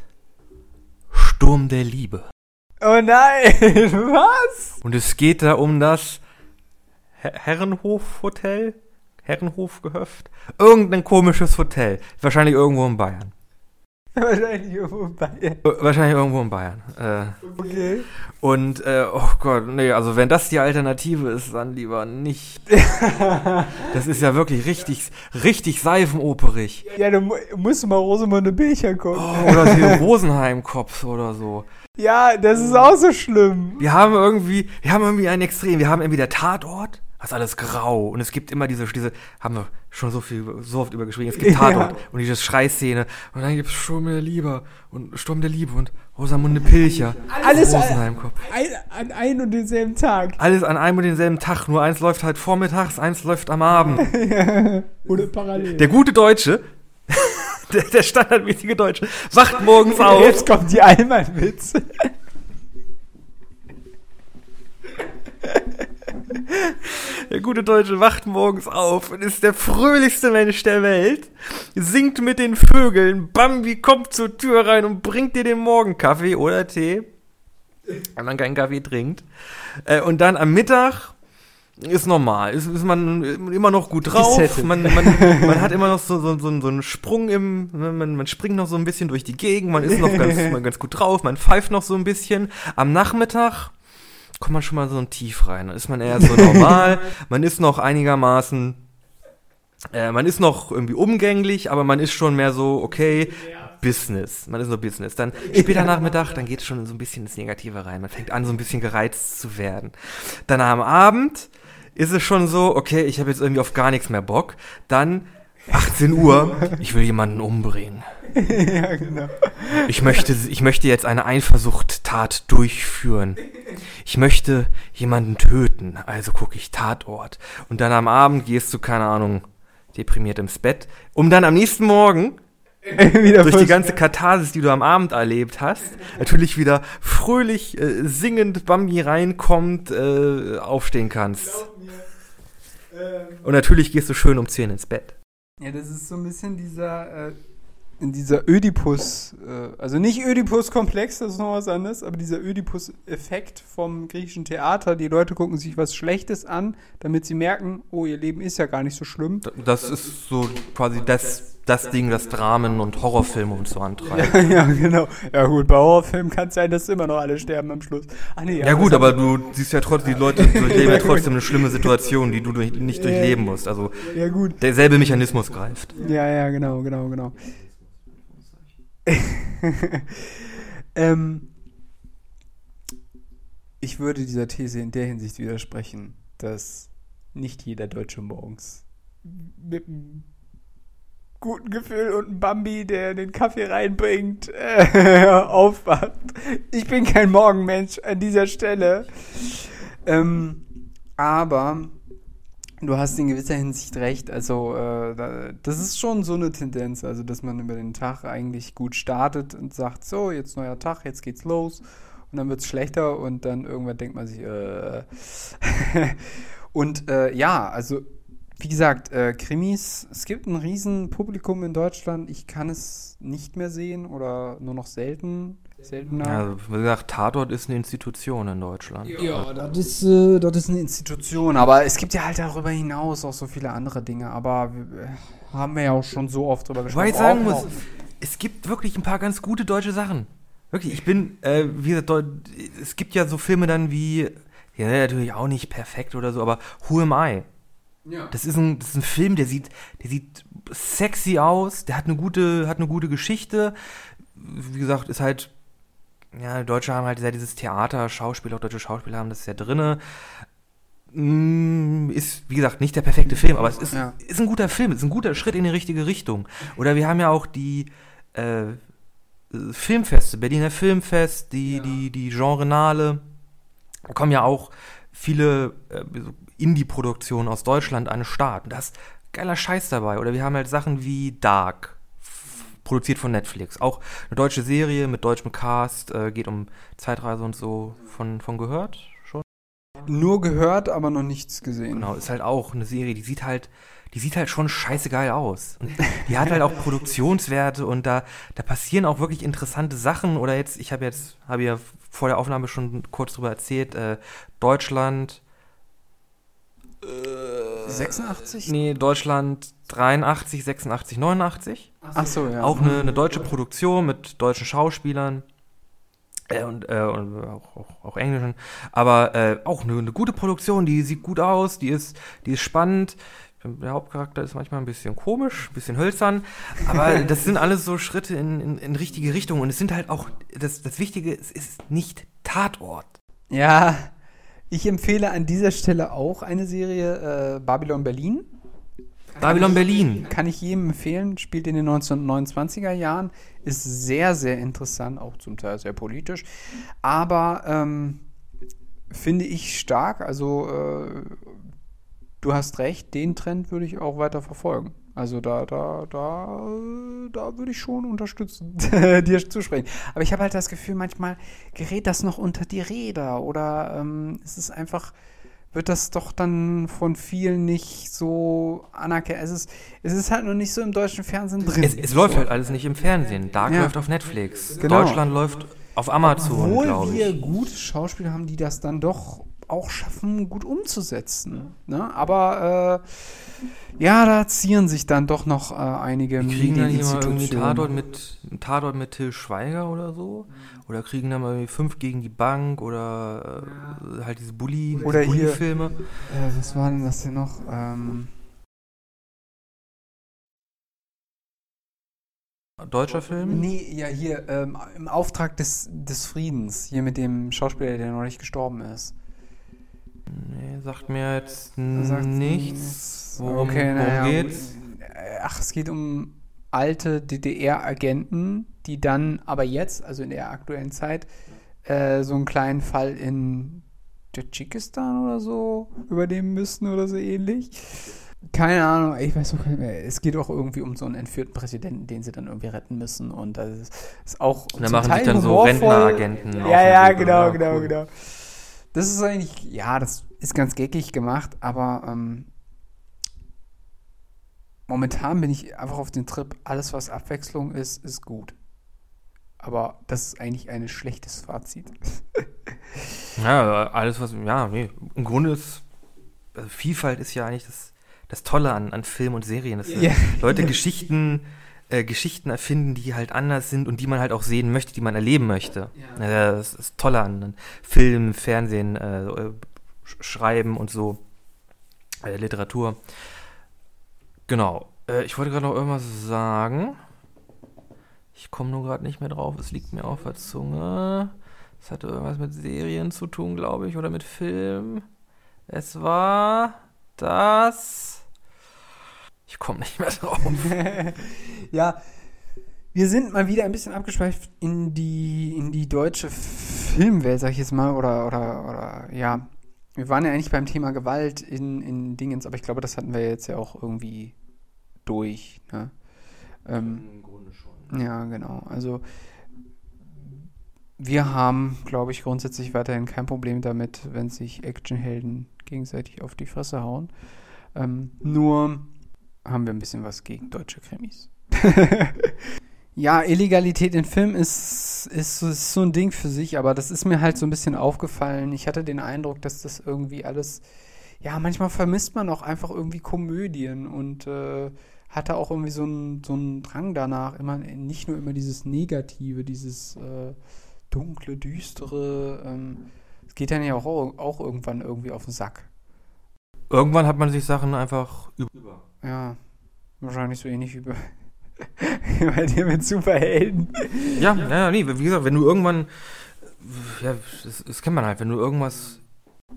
Sturm der Liebe. Oh nein, was? Und es geht da um das Herrenhof-Hotel Herrenhofgehöft. Irgendein komisches Hotel. Wahrscheinlich irgendwo in Bayern. Wahrscheinlich irgendwo in Bayern. Wahrscheinlich irgendwo in Bayern. Äh, okay. Und, äh, oh Gott, nee, also wenn das die Alternative ist, dann lieber nicht. das ist ja wirklich richtig, richtig seifenoperig. Ja, du musst mal Rosamunde Becher gucken. Oh, oder die Rosenheim-Kopf oder so. Ja, das ist auch so schlimm. Wir haben irgendwie, wir haben irgendwie ein Extrem. Wir haben irgendwie der Tatort ist alles grau. Und es gibt immer diese, diese, haben wir schon so viel, so oft übergeschrieben, es gibt Tatort ja. und diese Schreiszene. Und dann gibt es Sturm der Liebe und Sturm der Liebe und Rosamunde Pilcher. Alles an, an einem und denselben Tag. Alles an einem und denselben Tag. Nur eins läuft halt vormittags, eins läuft am Abend. Oder parallel. Der gute Deutsche, der, der standardmäßige Deutsche, wacht morgens auf. Jetzt kommt die Allmann-Witz. Der gute Deutsche wacht morgens auf und ist der fröhlichste Mensch der Welt, singt mit den Vögeln, Bambi kommt zur Tür rein und bringt dir den Morgenkaffee oder Tee, wenn man keinen Kaffee trinkt. Äh, und dann am Mittag ist normal, ist, ist man immer noch gut drauf, man, man, man hat immer noch so, so, so, so einen Sprung im, man, man springt noch so ein bisschen durch die Gegend, man ist noch ganz, ganz gut drauf, man pfeift noch so ein bisschen. Am Nachmittag kommt man schon mal so ein Tief rein. Dann ist man eher so normal, man ist noch einigermaßen, äh, man ist noch irgendwie umgänglich, aber man ist schon mehr so, okay, Business. Man ist nur Business. Dann später Nachmittag, dann geht es schon so ein bisschen ins Negative rein. Man fängt an, so ein bisschen gereizt zu werden. Dann am Abend ist es schon so, okay, ich habe jetzt irgendwie auf gar nichts mehr Bock. Dann 18 Uhr, ich will jemanden umbringen. ja, genau. Ich möchte, ich möchte jetzt eine Eifersuchttat durchführen. Ich möchte jemanden töten, also gucke ich Tatort. Und dann am Abend gehst du, keine Ahnung, deprimiert ins Bett, um dann am nächsten Morgen durch die ganze Katharsis, die du am Abend erlebt hast, natürlich wieder fröhlich äh, singend Bambi reinkommt, äh, aufstehen kannst. Und natürlich gehst du schön um 10 ins Bett. Ja, das ist so ein bisschen dieser, äh, dieser Ödipus, äh, also nicht Ödipus-Komplex, das ist noch was anderes, aber dieser Ödipus-Effekt vom griechischen Theater. Die Leute gucken sich was Schlechtes an, damit sie merken, oh, ihr Leben ist ja gar nicht so schlimm. Das ist so quasi das, das Ding, das Dramen und Horrorfilme und so antreibt. Ja, ja, genau. Ja gut, bei Horrorfilmen kann es sein, dass immer noch alle sterben am Schluss. Ach, nee, ja gut, aber du siehst ja trotzdem, die Leute durchleben ja trotzdem eine schlimme Situation, die du durch, nicht durchleben musst. Also ja, gut. derselbe Mechanismus greift. Ja, ja, genau, genau, genau. ähm, ich würde dieser These in der Hinsicht widersprechen, dass nicht jeder Deutsche morgens mit einem guten Gefühl und einem Bambi, der den Kaffee reinbringt, äh, aufwacht. Ich bin kein Morgenmensch an dieser Stelle. Ähm, aber Du hast in gewisser Hinsicht recht. Also, äh, das ist schon so eine Tendenz, also dass man über den Tag eigentlich gut startet und sagt: So, jetzt neuer Tag, jetzt geht's los. Und dann wird es schlechter und dann irgendwann denkt man sich: äh. Und äh, ja, also, wie gesagt, äh, Krimis, es gibt ein Riesenpublikum in Deutschland. Ich kann es nicht mehr sehen oder nur noch selten seltener. Ja, wie gesagt, Tatort ist eine Institution in Deutschland. Ja, das ist, äh, das ist eine Institution. Aber es gibt ja halt darüber hinaus auch so viele andere Dinge. Aber wir, äh, haben wir ja auch schon so oft drüber gesprochen. Weil ich sagen muss, es gibt wirklich ein paar ganz gute deutsche Sachen. Wirklich, ich bin, äh, wie gesagt, es gibt ja so Filme dann wie, ja, natürlich auch nicht perfekt oder so, aber Who Am I? Ja. Das ist, ein, das ist ein Film, der sieht, der sieht sexy aus, der hat eine gute, hat eine gute Geschichte. Wie gesagt, ist halt ja, Deutsche haben halt sehr dieses Theater, Schauspieler, auch deutsche Schauspieler haben das ja drinne. Mm, ist, wie gesagt, nicht der perfekte Film, aber es ist, ja. ist ein guter Film, ist ein guter Schritt in die richtige Richtung. Oder wir haben ja auch die äh, Filmfeste, Berliner Filmfest, die, ja. die, die Genrenale. Da kommen ja auch viele äh, Indie-Produktionen aus Deutschland an den Start. Da ist geiler Scheiß dabei. Oder wir haben halt Sachen wie Dark produziert von Netflix. Auch eine deutsche Serie mit deutschem Cast, äh, geht um Zeitreise und so. Von, von gehört schon? Nur gehört, aber noch nichts gesehen. Genau, ist halt auch eine Serie, die sieht halt, die sieht halt schon scheißegeil aus. Und die hat halt auch Produktionswerte und da, da passieren auch wirklich interessante Sachen. Oder jetzt, ich habe jetzt, habe ja vor der Aufnahme schon kurz drüber erzählt, äh, Deutschland. Äh, 86? Nee, Deutschland 83, 86, 89. Ach so, ja. Auch eine, eine deutsche Produktion mit deutschen Schauspielern. Äh, und, äh, und auch, auch, auch, englischen. Aber äh, auch eine, eine, gute Produktion, die sieht gut aus, die ist, die ist spannend. Der Hauptcharakter ist manchmal ein bisschen komisch, ein bisschen hölzern, aber das sind alles so Schritte in, in, in richtige Richtung. Und es sind halt auch, das, das Wichtige, es ist nicht Tatort. Ja, ich empfehle an dieser Stelle auch eine Serie, äh, Babylon Berlin. Babylon Berlin. Kann ich jedem empfehlen, spielt in den 1929er Jahren, ist sehr, sehr interessant, auch zum Teil sehr politisch, aber ähm, finde ich stark, also äh, du hast recht, den Trend würde ich auch weiter verfolgen. Also da, da, da, da würde ich schon unterstützen, dir zu sprechen. Aber ich habe halt das Gefühl, manchmal gerät das noch unter die Räder oder ähm, es ist einfach wird das doch dann von vielen nicht so anerkannt. Es ist, es ist halt noch nicht so im deutschen Fernsehen drin. Es, es läuft halt alles nicht im Fernsehen. Dark ja. läuft auf Netflix. Genau. Deutschland läuft auf Amazon, Obwohl wir gute Schauspieler haben, die das dann doch auch schaffen, gut umzusetzen. Ne? Aber äh, ja, da zieren sich dann doch noch äh, einige Die kriegen dann hier mal irgendwie Tatort mit, Tatort mit Till Schweiger oder so. Oder kriegen dann mal fünf gegen die Bank oder äh, halt diese Bully, oder diese Bully-Filme. Äh, was war denn das hier noch? Ähm Deutscher Film? Nee, ja, hier, ähm, im Auftrag des, des Friedens, hier mit dem Schauspieler, der noch nicht gestorben ist. Nee, sagt mir jetzt sagt nichts. Worum, okay, worum naja, geht's? Ach, es geht um alte DDR-Agenten, die dann aber jetzt, also in der aktuellen Zeit, äh, so einen kleinen Fall in Tadschikistan oder so übernehmen müssten oder so ähnlich. Keine Ahnung, ich weiß auch nicht mehr. Es geht auch irgendwie um so einen entführten Präsidenten, den sie dann irgendwie retten müssen. Und das ist, ist auch. Und dann machen sich dann so Rentneragenten. Ja, ja, genau, genau, cool. genau. Das ist eigentlich, ja, das ist ganz geckig gemacht, aber ähm, momentan bin ich einfach auf den Trip, alles was Abwechslung ist, ist gut. Aber das ist eigentlich ein schlechtes Fazit. ja, alles was, ja, nee, im Grunde ist, also Vielfalt ist ja eigentlich das das Tolle an, an Film und Serien, dass ja. Leute Geschichten, äh, Geschichten erfinden, die halt anders sind und die man halt auch sehen möchte, die man erleben möchte. Ja. das ist das Tolle an, an Film, Fernsehen, äh, Schreiben und so, äh, Literatur. Genau. Äh, ich wollte gerade noch irgendwas sagen. Ich komme nur gerade nicht mehr drauf. Es liegt mir auf der Zunge. Es hatte irgendwas mit Serien zu tun, glaube ich, oder mit Film. Es war das. Ich komme nicht mehr drauf. ja, wir sind mal wieder ein bisschen abgeschweift in die, in die deutsche Filmwelt, sag ich jetzt mal, oder, oder, oder, ja. Wir waren ja eigentlich beim Thema Gewalt in, in Dingens, aber ich glaube, das hatten wir jetzt ja auch irgendwie durch. Ne? Ähm, Im Grunde schon. Ja, genau. Also, wir haben, glaube ich, grundsätzlich weiterhin kein Problem damit, wenn sich Actionhelden gegenseitig auf die Fresse hauen. Ähm, nur haben wir ein bisschen was gegen deutsche Krimis. ja, Illegalität in Filmen ist, ist, ist, so ein Ding für sich, aber das ist mir halt so ein bisschen aufgefallen. Ich hatte den Eindruck, dass das irgendwie alles, ja, manchmal vermisst man auch einfach irgendwie Komödien und äh, hatte auch irgendwie so einen so Drang danach, immer nicht nur immer dieses Negative, dieses äh, dunkle, düstere. Ähm, es geht dann ja auch, auch irgendwann irgendwie auf den Sack. Irgendwann hat man sich Sachen einfach über ja, wahrscheinlich so ähnlich wie bei, bei dir mit Superhelden. Ja, ja, nee, wie gesagt, wenn du irgendwann, ja, das, das kennt man halt, wenn du irgendwas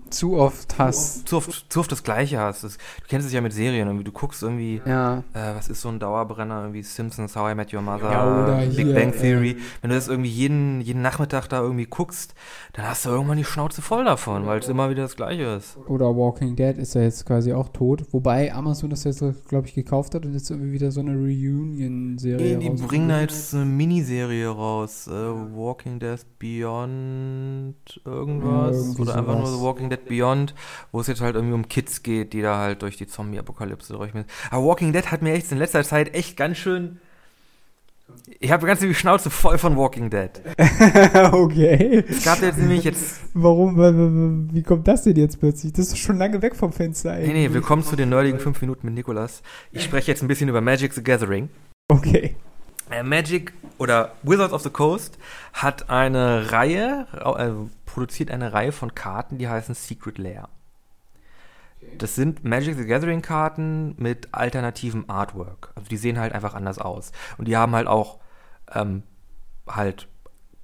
zu oft hast. Zu oft, zu oft das Gleiche hast. Das, du kennst es ja mit Serien irgendwie. Du guckst irgendwie, ja. äh, was ist so ein Dauerbrenner, irgendwie Simpsons, How I Met Your Mother, ja, Big hier, Bang Theory. Äh, Wenn du das irgendwie jeden, jeden Nachmittag da irgendwie guckst, dann hast du irgendwann die Schnauze voll davon, weil es immer wieder das Gleiche ist. Oder Walking Dead ist ja jetzt quasi auch tot. Wobei Amazon das jetzt, glaube ich, gekauft hat und jetzt irgendwie wieder so eine Reunion-Serie Die, die bringen da jetzt eine Miniserie raus. Äh, Walking Dead Beyond irgendwas. Ja, Oder einfach nur The Walking Dead Dead Beyond, wo es jetzt halt irgendwie um Kids geht, die da halt durch die Zombie-Apokalypse durchmüssen. Aber Walking Dead hat mir echt in letzter Zeit echt ganz schön. Ich habe ganz die Schnauze voll von Walking Dead. okay. Es gab jetzt nämlich jetzt. Warum? Wie kommt das denn jetzt plötzlich? Das ist schon lange weg vom Fenster eigentlich. Nee, nee, willkommen zu den nerdigen 5 Minuten mit Nikolas. Ich spreche jetzt ein bisschen über Magic the Gathering. Okay. Äh, Magic oder Wizards of the Coast hat eine Reihe, äh, produziert eine Reihe von Karten, die heißen Secret Lair. Das sind Magic the Gathering Karten mit alternativem Artwork. Also die sehen halt einfach anders aus. Und die haben halt auch ähm, halt,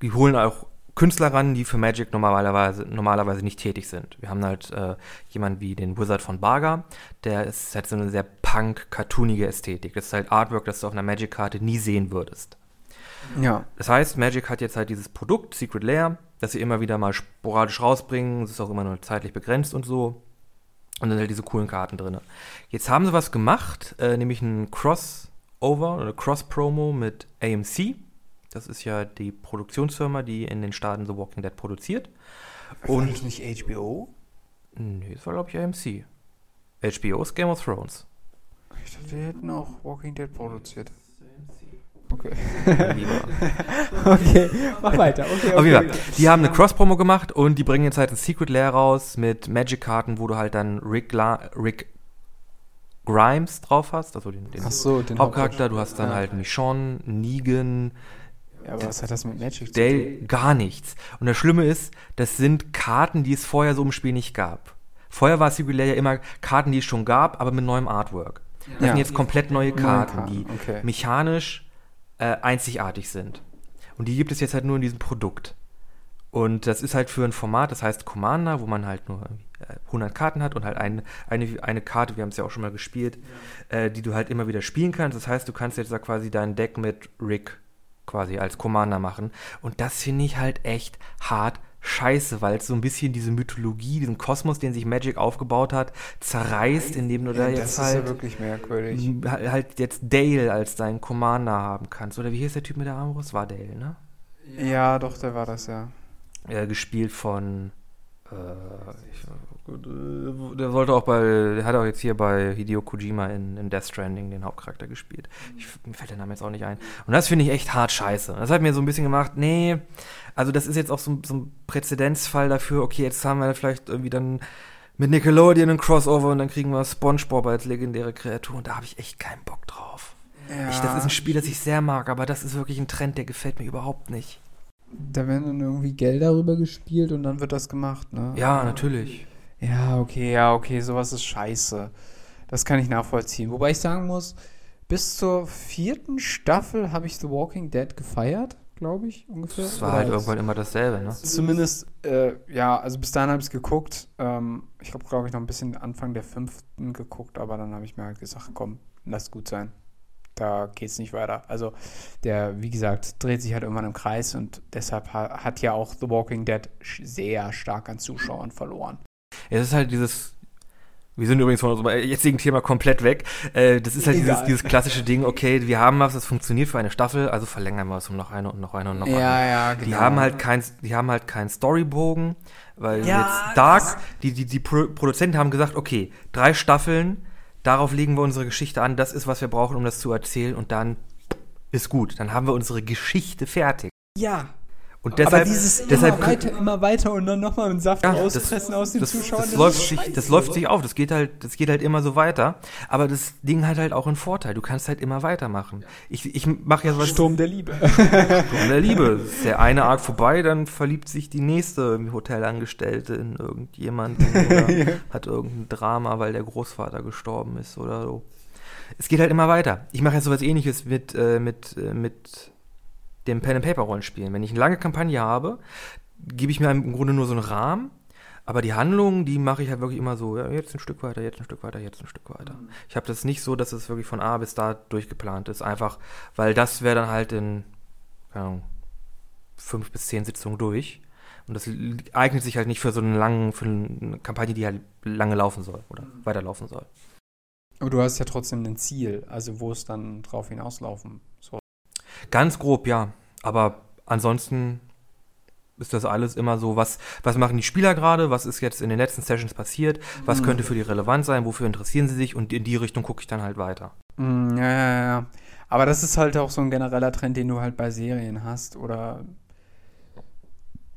die holen auch Künstler ran, die für Magic normalerweise, normalerweise nicht tätig sind. Wir haben halt äh, jemanden wie den Wizard von Barga, der ist halt so eine sehr punk-cartoonige Ästhetik. Das ist halt Artwork, das du auf einer Magic-Karte nie sehen würdest. Ja. Das heißt, Magic hat jetzt halt dieses Produkt, Secret Lair, das sie immer wieder mal sporadisch rausbringen. Es ist auch immer nur zeitlich begrenzt und so. Und dann halt diese coolen Karten drin. Jetzt haben sie was gemacht, äh, nämlich ein Crossover oder Cross-Promo mit AMC. Das ist ja die Produktionsfirma, die in den Staaten The Walking Dead produziert. Und war nicht HBO? Nee, das war glaube ich AMC. HBO ist Game of Thrones. Ich dachte, wir hätten auch Walking Dead produziert. Okay. okay, mach weiter. Okay, okay. okay. Die haben eine Cross-Promo gemacht und die bringen jetzt halt ein Secret Lair raus mit Magic-Karten, wo du halt dann Rick, La Rick Grimes drauf hast, also den, den, so, den Hauptcharakter. Du hast dann ja. halt Michonne, Negan. Ja, aber was hat das mit Magic Dale, zu tun? Gar nichts. Und das Schlimme ist, das sind Karten, die es vorher so im Spiel nicht gab. Vorher war Secret Lair ja immer Karten, die es schon gab, aber mit neuem Artwork. Das ja. sind jetzt komplett neue Karten, die okay. mechanisch äh, einzigartig sind. Und die gibt es jetzt halt nur in diesem Produkt. Und das ist halt für ein Format, das heißt Commander, wo man halt nur 100 Karten hat und halt ein, eine, eine Karte, wir haben es ja auch schon mal gespielt, ja. äh, die du halt immer wieder spielen kannst. Das heißt, du kannst jetzt da quasi dein Deck mit Rick quasi als Commander machen. Und das finde ich halt echt hart scheiße, weil es so ein bisschen diese Mythologie, diesen Kosmos, den sich Magic aufgebaut hat, zerreißt, indem du da jetzt das halt, ist ja wirklich merkwürdig. halt jetzt Dale als deinen Commander haben kannst. Oder wie hieß der Typ mit der Armbrust? War Dale, ne? Ja, doch, der war das, ja. Äh, gespielt von ich, äh, der wollte auch bei, der hat auch jetzt hier bei Hideo Kojima in, in Death Stranding den Hauptcharakter gespielt. Ich, mir fällt der Name jetzt auch nicht ein. Und das finde ich echt hart scheiße. Das hat mir so ein bisschen gemacht, nee, also das ist jetzt auch so, so ein Präzedenzfall dafür, okay, jetzt haben wir vielleicht irgendwie dann mit Nickelodeon ein Crossover und dann kriegen wir SpongeBob als legendäre Kreatur und da habe ich echt keinen Bock drauf. Ja, ich, das ist ein Spiel, das ich sehr mag, aber das ist wirklich ein Trend, der gefällt mir überhaupt nicht. Da werden dann irgendwie Gelder rüber gespielt und dann wird das gemacht, ne? Ja, natürlich. Ja, okay, ja, okay, sowas ist scheiße. Das kann ich nachvollziehen. Wobei ich sagen muss, bis zur vierten Staffel habe ich The Walking Dead gefeiert glaube ich, ungefähr. Das war Oder halt irgendwann immer dasselbe, ne? Zumindest, äh, ja, also bis dahin habe ich es geguckt. Ähm, ich habe, glaube ich, noch ein bisschen Anfang der fünften geguckt, aber dann habe ich mir halt gesagt, komm, lass gut sein. Da geht es nicht weiter. Also, der, wie gesagt, dreht sich halt irgendwann im Kreis und deshalb ha hat ja auch The Walking Dead sehr stark an Zuschauern verloren. Es ist halt dieses wir sind übrigens von unserem jetzigen Thema komplett weg. Äh, das ist halt dieses, dieses, klassische Ding, okay, wir haben was, das funktioniert für eine Staffel, also verlängern wir es um noch eine und noch eine und noch eine. Ja, ja, genau. Die haben halt kein, die haben halt keinen Storybogen, weil ja, jetzt Dark, die, die, die Produzenten haben gesagt, okay, drei Staffeln, darauf legen wir unsere Geschichte an, das ist, was wir brauchen, um das zu erzählen und dann ist gut. Dann haben wir unsere Geschichte fertig. Ja, und deshalb, aber dieses deshalb, immer weiter, immer weiter und dann nochmal einen Saft ja, auspressen das, aus den das, Zuschauern. Das, das läuft sich, das läuft sich auf, das geht halt, das geht halt immer so weiter. Aber das Ding hat halt auch einen Vorteil. Du kannst halt immer weitermachen. Ich, ich mache ja was. Sturm der Liebe. Sturm der Liebe. Ist der eine Arc vorbei, dann verliebt sich die nächste Hotelangestellte in irgendjemanden oder ja. hat irgendein Drama, weil der Großvater gestorben ist oder so. Es geht halt immer weiter. Ich mache jetzt sowas ähnliches mit, äh, mit, äh, mit dem Pen-and-Paper-Rollenspielen. Wenn ich eine lange Kampagne habe, gebe ich mir im Grunde nur so einen Rahmen, aber die Handlungen, die mache ich halt wirklich immer so, ja, jetzt ein Stück weiter, jetzt ein Stück weiter, jetzt ein Stück weiter. Mhm. Ich habe das nicht so, dass es wirklich von A bis da durchgeplant ist, einfach, weil das wäre dann halt in, keine Ahnung, fünf bis zehn Sitzungen durch. Und das eignet sich halt nicht für so einen langen, für eine Kampagne, die halt lange laufen soll oder mhm. weiterlaufen soll. Aber du hast ja trotzdem ein Ziel, also wo es dann drauf hinauslaufen. Ganz grob, ja. Aber ansonsten ist das alles immer so, was, was machen die Spieler gerade, was ist jetzt in den letzten Sessions passiert, was mhm. könnte für die relevant sein, wofür interessieren sie sich und in die Richtung gucke ich dann halt weiter. Mhm, ja, ja, ja. Aber das ist halt auch so ein genereller Trend, den du halt bei Serien hast oder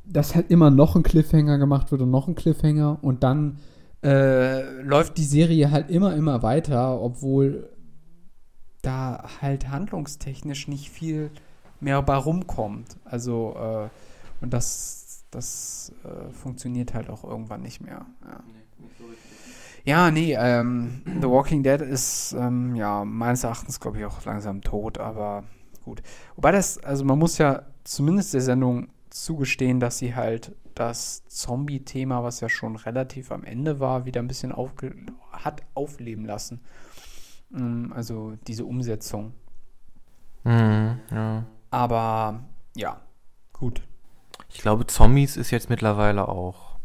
dass halt immer noch ein Cliffhanger gemacht wird und noch ein Cliffhanger und dann äh, läuft die Serie halt immer, immer weiter, obwohl da halt handlungstechnisch nicht viel mehr bei rumkommt. Also, äh, und das, das äh, funktioniert halt auch irgendwann nicht mehr. Ja, nee, so ja nee, ähm, The Walking Dead ist ähm, ja meines Erachtens, glaube ich, auch langsam tot, aber gut. Wobei das, also man muss ja zumindest der Sendung zugestehen, dass sie halt das Zombie-Thema, was ja schon relativ am Ende war, wieder ein bisschen aufge hat aufleben lassen. Mm, also diese Umsetzung. Mhm, ja. Aber ja, gut. Ich glaube, Zombies ist jetzt mittlerweile auch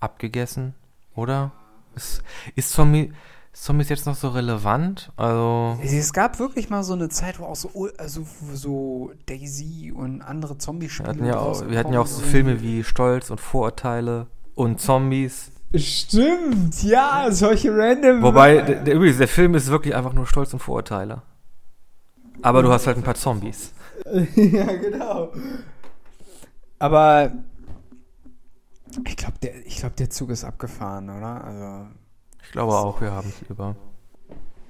abgegessen, oder? Ist, ist Zombie, Zombies jetzt noch so relevant? Also es gab wirklich mal so eine Zeit, wo auch so, also so Daisy und andere Zombie-Spiele. Wir, ja wir hatten ja auch so Filme wie Stolz und Vorurteile und Zombies. Stimmt, ja, solche random. Wobei, der, der, übrigens, der Film ist wirklich einfach nur Stolz und Vorurteile. Aber du hast halt ein paar Zombies. ja, genau. Aber ich glaube, der, glaub, der Zug ist abgefahren, oder? Also, ich glaube auch, wir haben es über.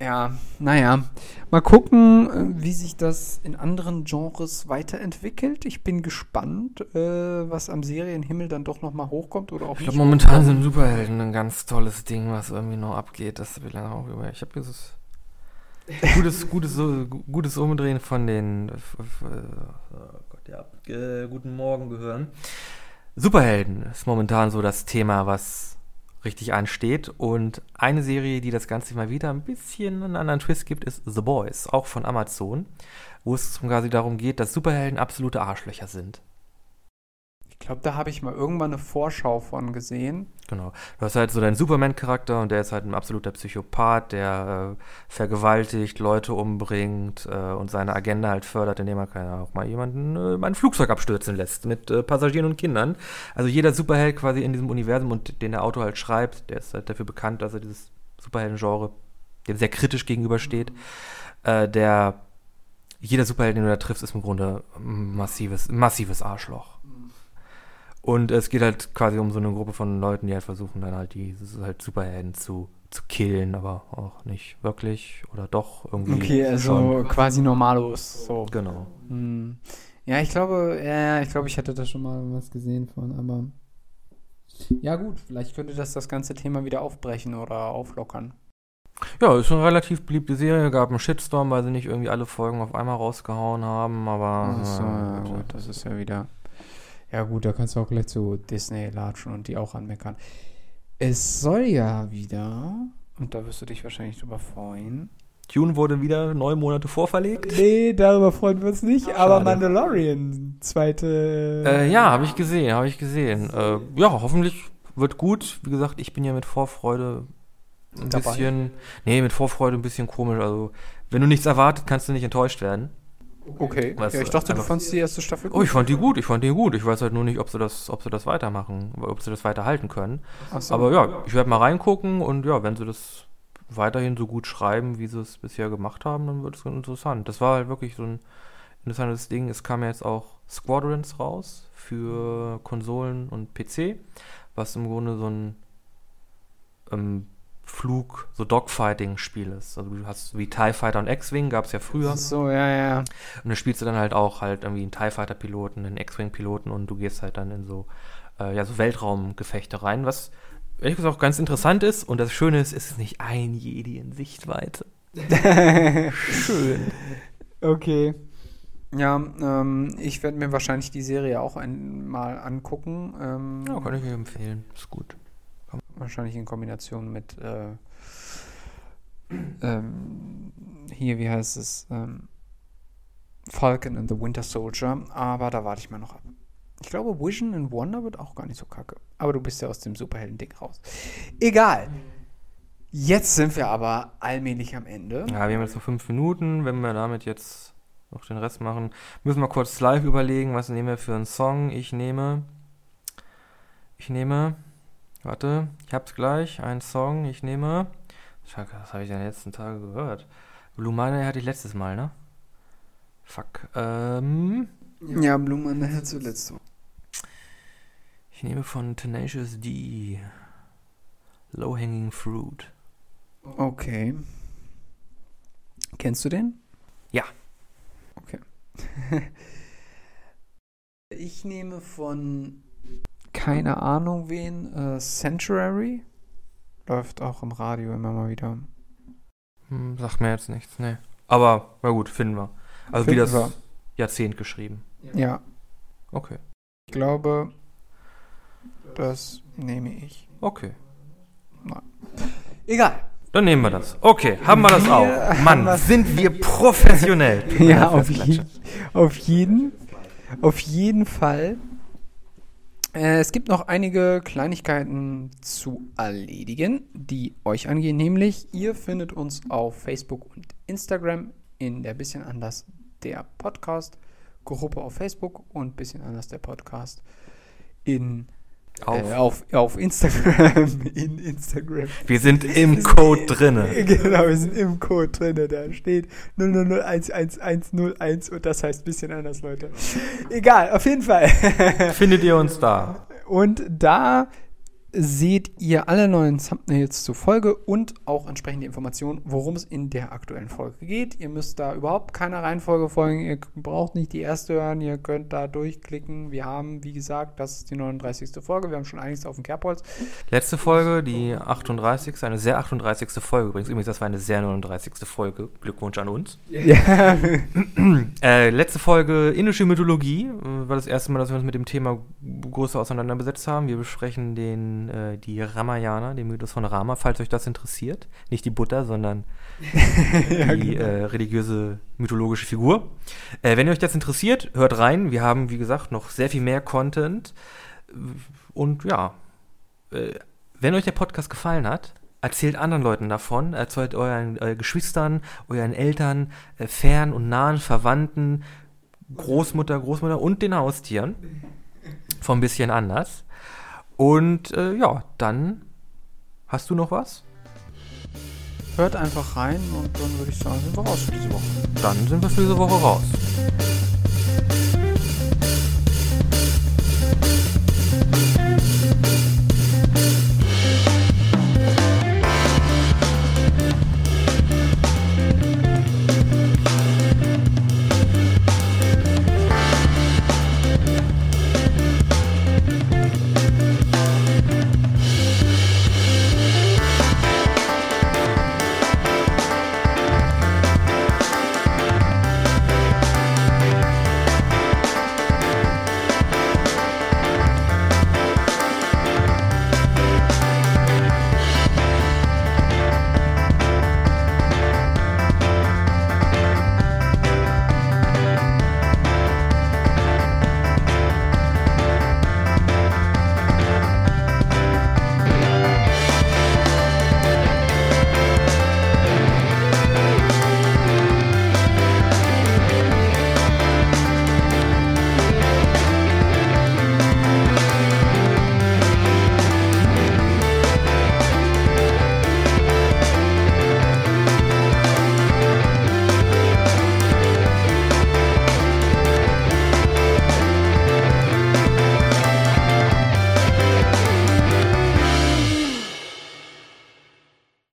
Ja, naja. Mal gucken, äh, wie sich das in anderen Genres weiterentwickelt. Ich bin gespannt, äh, was am Serienhimmel dann doch nochmal hochkommt oder auch Ich glaube, momentan sind Superhelden ein ganz tolles Ding, was irgendwie noch abgeht. Das will ich auch über. Ich habe dieses gutes, gutes, gutes Umdrehen von den oh Gott, ja, äh, guten Morgen gehören. Superhelden ist momentan so das Thema, was richtig ansteht. Und eine Serie, die das Ganze mal wieder ein bisschen einen anderen Twist gibt, ist The Boys, auch von Amazon, wo es quasi darum geht, dass Superhelden absolute Arschlöcher sind. Ich glaube, da habe ich mal irgendwann eine Vorschau von gesehen. Genau. Du hast halt so deinen Superman-Charakter und der ist halt ein absoluter Psychopath, der äh, vergewaltigt, Leute umbringt äh, und seine Agenda halt fördert, indem er keine, auch mal jemanden äh, mal Flugzeug abstürzen lässt mit äh, Passagieren und Kindern. Also jeder Superheld quasi in diesem Universum und den der Autor halt schreibt, der ist halt dafür bekannt, dass er dieses Superhelden-Genre dem sehr kritisch gegenübersteht. Äh, der jeder Superheld, den du da triffst, ist im Grunde ein massives, massives Arschloch. Und es geht halt quasi um so eine Gruppe von Leuten, die halt versuchen dann halt die halt Superhelden zu, zu killen, aber auch nicht wirklich oder doch irgendwie. Okay, also schon. quasi normalos. So. Genau. Hm. Ja, ich glaube, ja, ich glaube, ich hatte da schon mal was gesehen von, aber ja gut, vielleicht könnte das das ganze Thema wieder aufbrechen oder auflockern. Ja, ist eine relativ beliebte Serie, gab einen Shitstorm, weil sie nicht irgendwie alle Folgen auf einmal rausgehauen haben, aber. Ach so, ja, gut, das ist ja wieder. Ja, gut, da kannst du auch gleich zu Disney latschen und die auch anmeckern. Es soll ja wieder, und da wirst du dich wahrscheinlich drüber freuen. Tune wurde wieder neun Monate vorverlegt. Nee, darüber freuen wir uns nicht, Ach, aber Mandalorian, zweite. Äh, ja, habe ich gesehen, habe ich gesehen. Äh, ja, hoffentlich wird gut. Wie gesagt, ich bin ja mit Vorfreude ein Dabei. bisschen. Nee, mit Vorfreude ein bisschen komisch. Also, wenn du nichts erwartet, kannst du nicht enttäuscht werden. Okay. Weißt ja, ich dachte, du fandst die erste Staffel gut. Oh, ich fand die gut, ich fand die gut. Ich weiß halt nur nicht, ob sie das, ob sie das weitermachen, ob sie das weiterhalten können. So. Aber ja, ich werde mal reingucken und ja, wenn sie das weiterhin so gut schreiben, wie sie es bisher gemacht haben, dann wird es interessant. Das war halt wirklich so ein interessantes Ding. Es kam ja jetzt auch Squadrons raus für Konsolen und PC, was im Grunde so ein ähm, Flug, so Dogfighting-Spiel ist. Also du hast wie TIE Fighter und X-Wing, gab es ja früher. So, ja, ja. Und da spielst du dann halt auch halt irgendwie einen TIE Fighter-Piloten, einen X-Wing-Piloten und du gehst halt dann in so, äh, ja, so Weltraumgefechte rein, was ehrlich gesagt auch ganz interessant ist. Und das Schöne ist, es ist nicht ein Jedi in Sichtweite. Schön. Okay. Ja, ähm, ich werde mir wahrscheinlich die Serie auch einmal angucken. Ähm, ja, kann ich mir empfehlen. Ist gut. Wahrscheinlich in Kombination mit äh, ähm, hier, wie heißt es? Ähm, Falcon and the Winter Soldier. Aber da warte ich mal noch ab. Ich glaube, Vision and Wonder wird auch gar nicht so kacke. Aber du bist ja aus dem Superhelden-Ding raus. Egal. Jetzt sind wir aber allmählich am Ende. Ja, wir haben jetzt noch fünf Minuten. Wenn wir damit jetzt noch den Rest machen, müssen wir kurz live überlegen, was nehmen wir für einen Song. Ich nehme. Ich nehme. Warte, ich hab's gleich. Ein Song, ich nehme. Das habe ich in den letzten Tagen gehört. Blue Monday hatte ich letztes Mal, ne? Fuck. Ähm. Ja, Blue Monday hat zuletzt. Ich nehme von Tenacious D. Low Hanging Fruit. Okay. Kennst du den? Ja. Okay. ich nehme von keine Ahnung wen. Äh, Sanctuary läuft auch im Radio immer mal wieder. Hm, sagt mir jetzt nichts, ne. Aber, na gut, finden wir. Also finden wie das wir. Jahrzehnt geschrieben. Ja. Okay. Ich glaube, das nehme ich. Okay. Nein. Egal. Dann nehmen wir das. Okay, haben wir das auch. Mann, sind wir professionell. ja, auf, je auf jeden, auf jeden Fall. Äh, es gibt noch einige Kleinigkeiten zu erledigen, die euch angehen. Nämlich, ihr findet uns auf Facebook und Instagram in der Bisschen anders der Podcast Gruppe auf Facebook und Bisschen anders der Podcast in auf, äh, auf, auf, Instagram. In Instagram. Wir sind im Code drinne. Genau, wir sind im Code drinne. Da steht 000111101 und das heißt bisschen anders, Leute. Egal, auf jeden Fall. Findet ihr uns da? Und da seht ihr alle neuen Thumbnails zur Folge und auch entsprechende Informationen, worum es in der aktuellen Folge geht. Ihr müsst da überhaupt keine Reihenfolge folgen. Ihr braucht nicht die erste hören. Ihr könnt da durchklicken. Wir haben, wie gesagt, das ist die 39. Folge. Wir haben schon einiges auf dem Kerbholz. Letzte Folge, die 38. Eine sehr 38. Folge. Übrigens, übrigens das war eine sehr 39. Folge. Glückwunsch an uns. Ja. äh, letzte Folge indische Mythologie. War das erste Mal, dass wir uns mit dem Thema größer auseinandergesetzt haben. Wir besprechen den äh, die Ramayana, den Mythos von Rama, falls euch das interessiert. Nicht die Buddha, sondern ja, die genau. äh, religiöse mythologische Figur. Äh, wenn ihr euch das interessiert, hört rein. Wir haben, wie gesagt, noch sehr viel mehr Content. Und ja, äh, wenn euch der Podcast gefallen hat, erzählt anderen Leuten davon, erzählt euren äh, Geschwistern, euren Eltern, äh, fern und nahen Verwandten, Großmutter, Großmutter und den Haustieren. Von ein bisschen anders. Und äh, ja, dann hast du noch was? Hört einfach rein und dann würde ich sagen, sind wir raus für diese Woche. Dann sind wir für diese Woche raus.